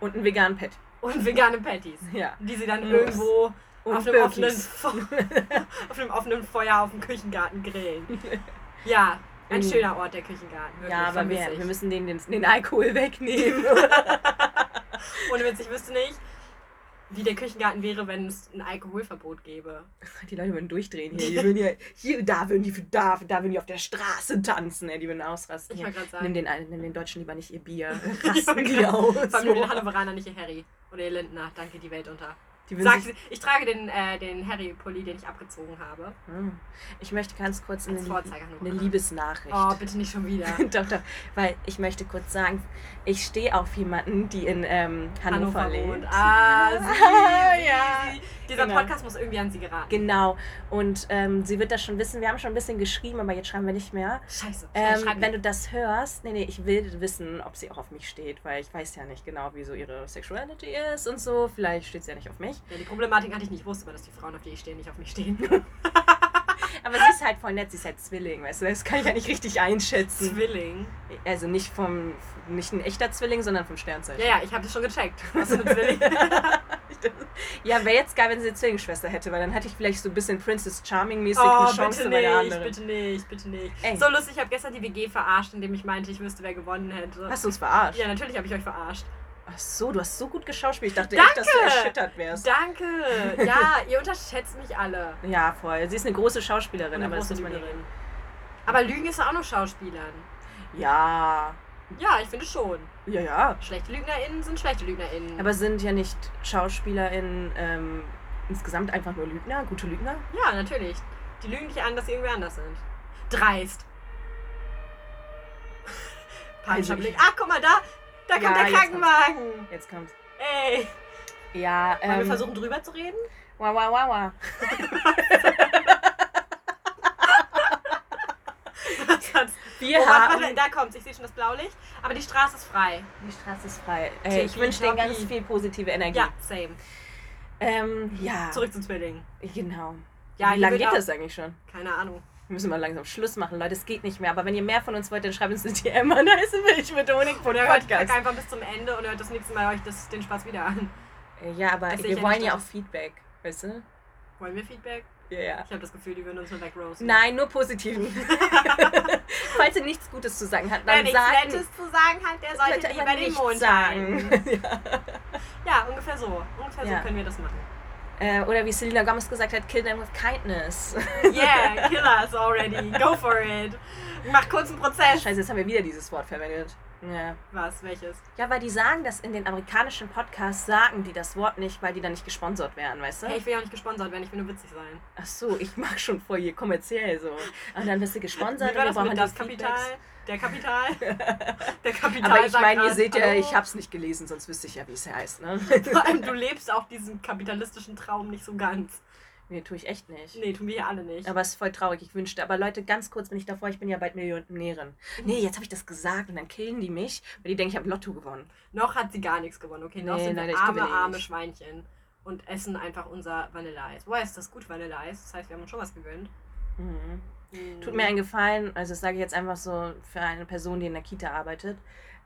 Und einen veganen Pet. Und vegane Patties. Ja. Die sie dann Muss. irgendwo Und auf einem, offenen, auf einem offenen Feuer auf dem Küchengarten grillen. Ja, ein schöner Ort, der Küchengarten. Wirklich, Ja, aber wir, wir müssen den, den, den Alkohol wegnehmen. Ohne Witz, ich wüsste nicht, wie der Küchengarten wäre, wenn es ein Alkoholverbot gäbe. Die Leute würden durchdrehen hier. Die würden hier, hier, da würden die, da, da würden die auf der Straße tanzen. Ey, die würden ausrasten. Ich gerade sagen. Nimm den, einen- nimm den Deutschen lieber nicht ihr Bier. Ja, Rasten die aus. Vor allem den Hannoveraner, nicht ihr Harry. Oder ihr Lindner. Danke, die Welt unter. Sag, ich trage den, äh, den Harry-Pulli, den ich abgezogen habe. Hm. ich möchte ganz kurz eine, eine Liebesnachricht. Oh, bitte nicht schon wieder. doch, doch. Weil ich möchte kurz sagen, ich stehe auf jemanden, die in ähm, Hannover, lebt. wohnt. Ah, sie, sie, ja. sie. Dieser Genau. Podcast muss irgendwie an sie geraten. Genau. Und ähm, sie wird das schon wissen. Wir haben schon ein bisschen geschrieben, aber jetzt schreiben wir nicht mehr. Scheiße. Ähm, wenn du das hörst, nee, nee, ich will wissen, ob sie auch auf mich steht, weil ich weiß ja nicht genau, wie so ihre Sexuality ist und so. Vielleicht steht sie ja nicht auf mich. ja, die Problematik hatte ich nicht. Ich wusste immer, dass die Frauen, auf die ich stehe, nicht auf mich stehen. Aber sie ist halt voll nett, sie ist halt Zwilling, weißt du, das kann ich ja nicht richtig einschätzen. Zwilling. Also nicht vom, nicht ein echter Zwilling, sondern vom Sternzeichen. Ja, ja, ich habe das schon gecheckt. Was für ein Zwilling. Ja, wäre jetzt geil, wenn sie eine Zwillingsschwester hätte, weil dann hätte ich vielleicht so ein bisschen Princess Charming-mäßig Oh, eine Chance bitte bei der nicht, anderen. bitte nicht, bitte nicht. Ey. So lustig, ich habe gestern die WG verarscht, indem ich meinte, ich wüsste, wer gewonnen hätte. Hast du uns verarscht? Ja, natürlich habe ich euch verarscht. Ach so, du hast so gut geschauspielt. Ich dachte Danke! echt, dass du erschüttert wärst. Danke! Ja, ihr unterschätzt mich alle. Ja, voll. Sie ist eine große Schauspielerin, eine aber das große muss man Lügerin. Aber Lügen ist auch noch Schauspielern. Ja. Ja, ich finde schon. Ja, ja. Schlechte LügnerInnen sind schlechte LügnerInnen. Aber sind ja nicht SchauspielerInnen ähm, insgesamt einfach nur Lügner, gute Lügner? ja, natürlich. Die lügen dich an, dass sie irgendwie anders sind. Dreist. Peinlicher Also Blick. Ach, guck mal, da, da kommt Ja, der Krankenwagen. Jetzt kommt's. Ey. Ja, Wollen wir ähm. versuchen, drüber zu reden? Wow, wow, wow, wow. Wir oh, haben. warte, da kommt's. Ich sehe schon das Blaulicht. Aber die Straße ist frei. Die Straße ist frei. Äh, ich wünsche denen ganz viel positive Energie. Ja, same. Ähm, ja. Zurück zum Zwilling. Genau. Ja, Wie lange geht das eigentlich schon? Keine Ahnung. Wir müssen mal langsam Schluss machen, Leute. Es geht nicht mehr. Aber wenn ihr mehr von uns wollt, dann schreibt uns eine DM an heiße Milch mit Honig von Oder hört einfach bis zum Ende und hört das nächste Mal euch das, den Spaß wieder an. Äh, Ja, aber Das wir ja wollen ja auch. Feedback. Weißt du? Wollen wir Feedback? Ja, ja. Ich habe das Gefühl, die würden uns nur wegroasten. Nein, nur positiven. Falls ihr nichts Gutes zu sagen habt, Wer dann nichts sagt Nettes zu sagen hat, der sollte lieber den Mond sagen. ja. Ja, ungefähr so. Ungefähr Ja. so können wir das machen. Äh, oder wie Selena Gomez gesagt hat, kill them with kindness. Yeah, kill us already. Go for it. Mach kurz einen Prozess. Scheiße, jetzt haben wir wieder dieses Wort verwendet. Ja. Was? Welches? ja, weil die sagen das in den amerikanischen Podcasts, sagen die das Wort nicht, weil die dann nicht gesponsert werden, weißt du? Hey, ich will ja auch nicht gesponsert werden, ich will nur witzig sein. Ach so, ich mag schon voll hier kommerziell so. Und dann bist du gesponsert und wir brauchen das Kapital? Feedbacks. Der Kapital? Der Kapital Aber ich meine, ihr seht ja, ich hab's nicht gelesen, sonst wüsste ich ja, wie es heißt, ne? Vor allem, du lebst auch diesen kapitalistischen Traum nicht so ganz. nee, tue ich echt nicht. Nee, tun wir hier alle nicht. Aber es ist voll traurig, ich wünschte. Aber Leute, ganz kurz bin ich davor, ich bin ja bald Millionärin. Nee, jetzt habe ich das gesagt und dann killen die mich, weil die denken, ich habe Lotto gewonnen. Noch hat sie gar nichts gewonnen, okay? Noch Nee, sind leider, arme, eh arme. Schweinchen und essen einfach unser Vanilleeis. Woher ist das gut Vanilleeis? Das heißt, wir haben uns schon was gegönnt. Mhm. Mhm. Tut mir einen Gefallen, also das sage ich jetzt einfach so für eine Person, die in der Kita arbeitet.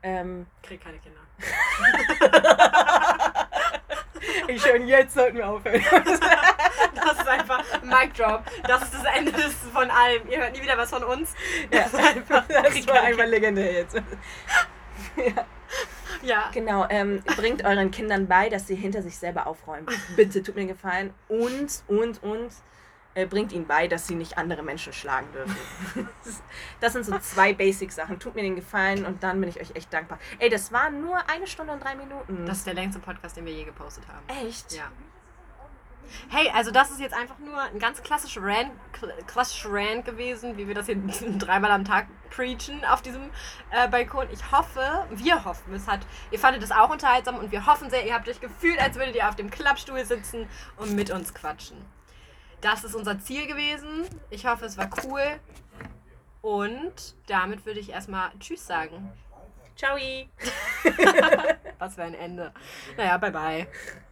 Ähm, Krieg keine Kinder. ich schon jetzt sollten wir aufhören. Das ist einfach Mic Drop. Das ist das Ende von allem. Ihr hört nie wieder was von uns. ja, Das ist einfach, das war einfach legendär jetzt. Kinder. Ja. Genau, ähm, bringt euren Kindern bei, dass sie hinter sich selber aufräumen. Bitte, tut mir einen Gefallen. Und, und, und äh, bringt ihnen bei, dass sie nicht andere Menschen schlagen dürfen. Das sind so zwei Basic-Sachen. Tut mir den Gefallen und dann bin ich euch echt dankbar. Ey, das waren nur eine Stunde und drei Minuten. Das ist der längste Podcast, den wir je gepostet haben. echt? Ja. Hey, also das ist jetzt einfach nur ein ganz klassischer Rant, klassischer Rant gewesen, wie wir das hier dreimal am Tag preachen auf diesem äh, Balkon. Ich hoffe, wir hoffen, es hat, ihr fandet es auch unterhaltsam und wir hoffen sehr, ihr habt euch gefühlt, als würdet ihr auf dem Klappstuhl sitzen und mit uns quatschen. Das ist unser Ziel gewesen. Ich hoffe, es war cool. Und damit würde ich erstmal Tschüss sagen. Ciao. Was für ein Ende. Naja, bye bye.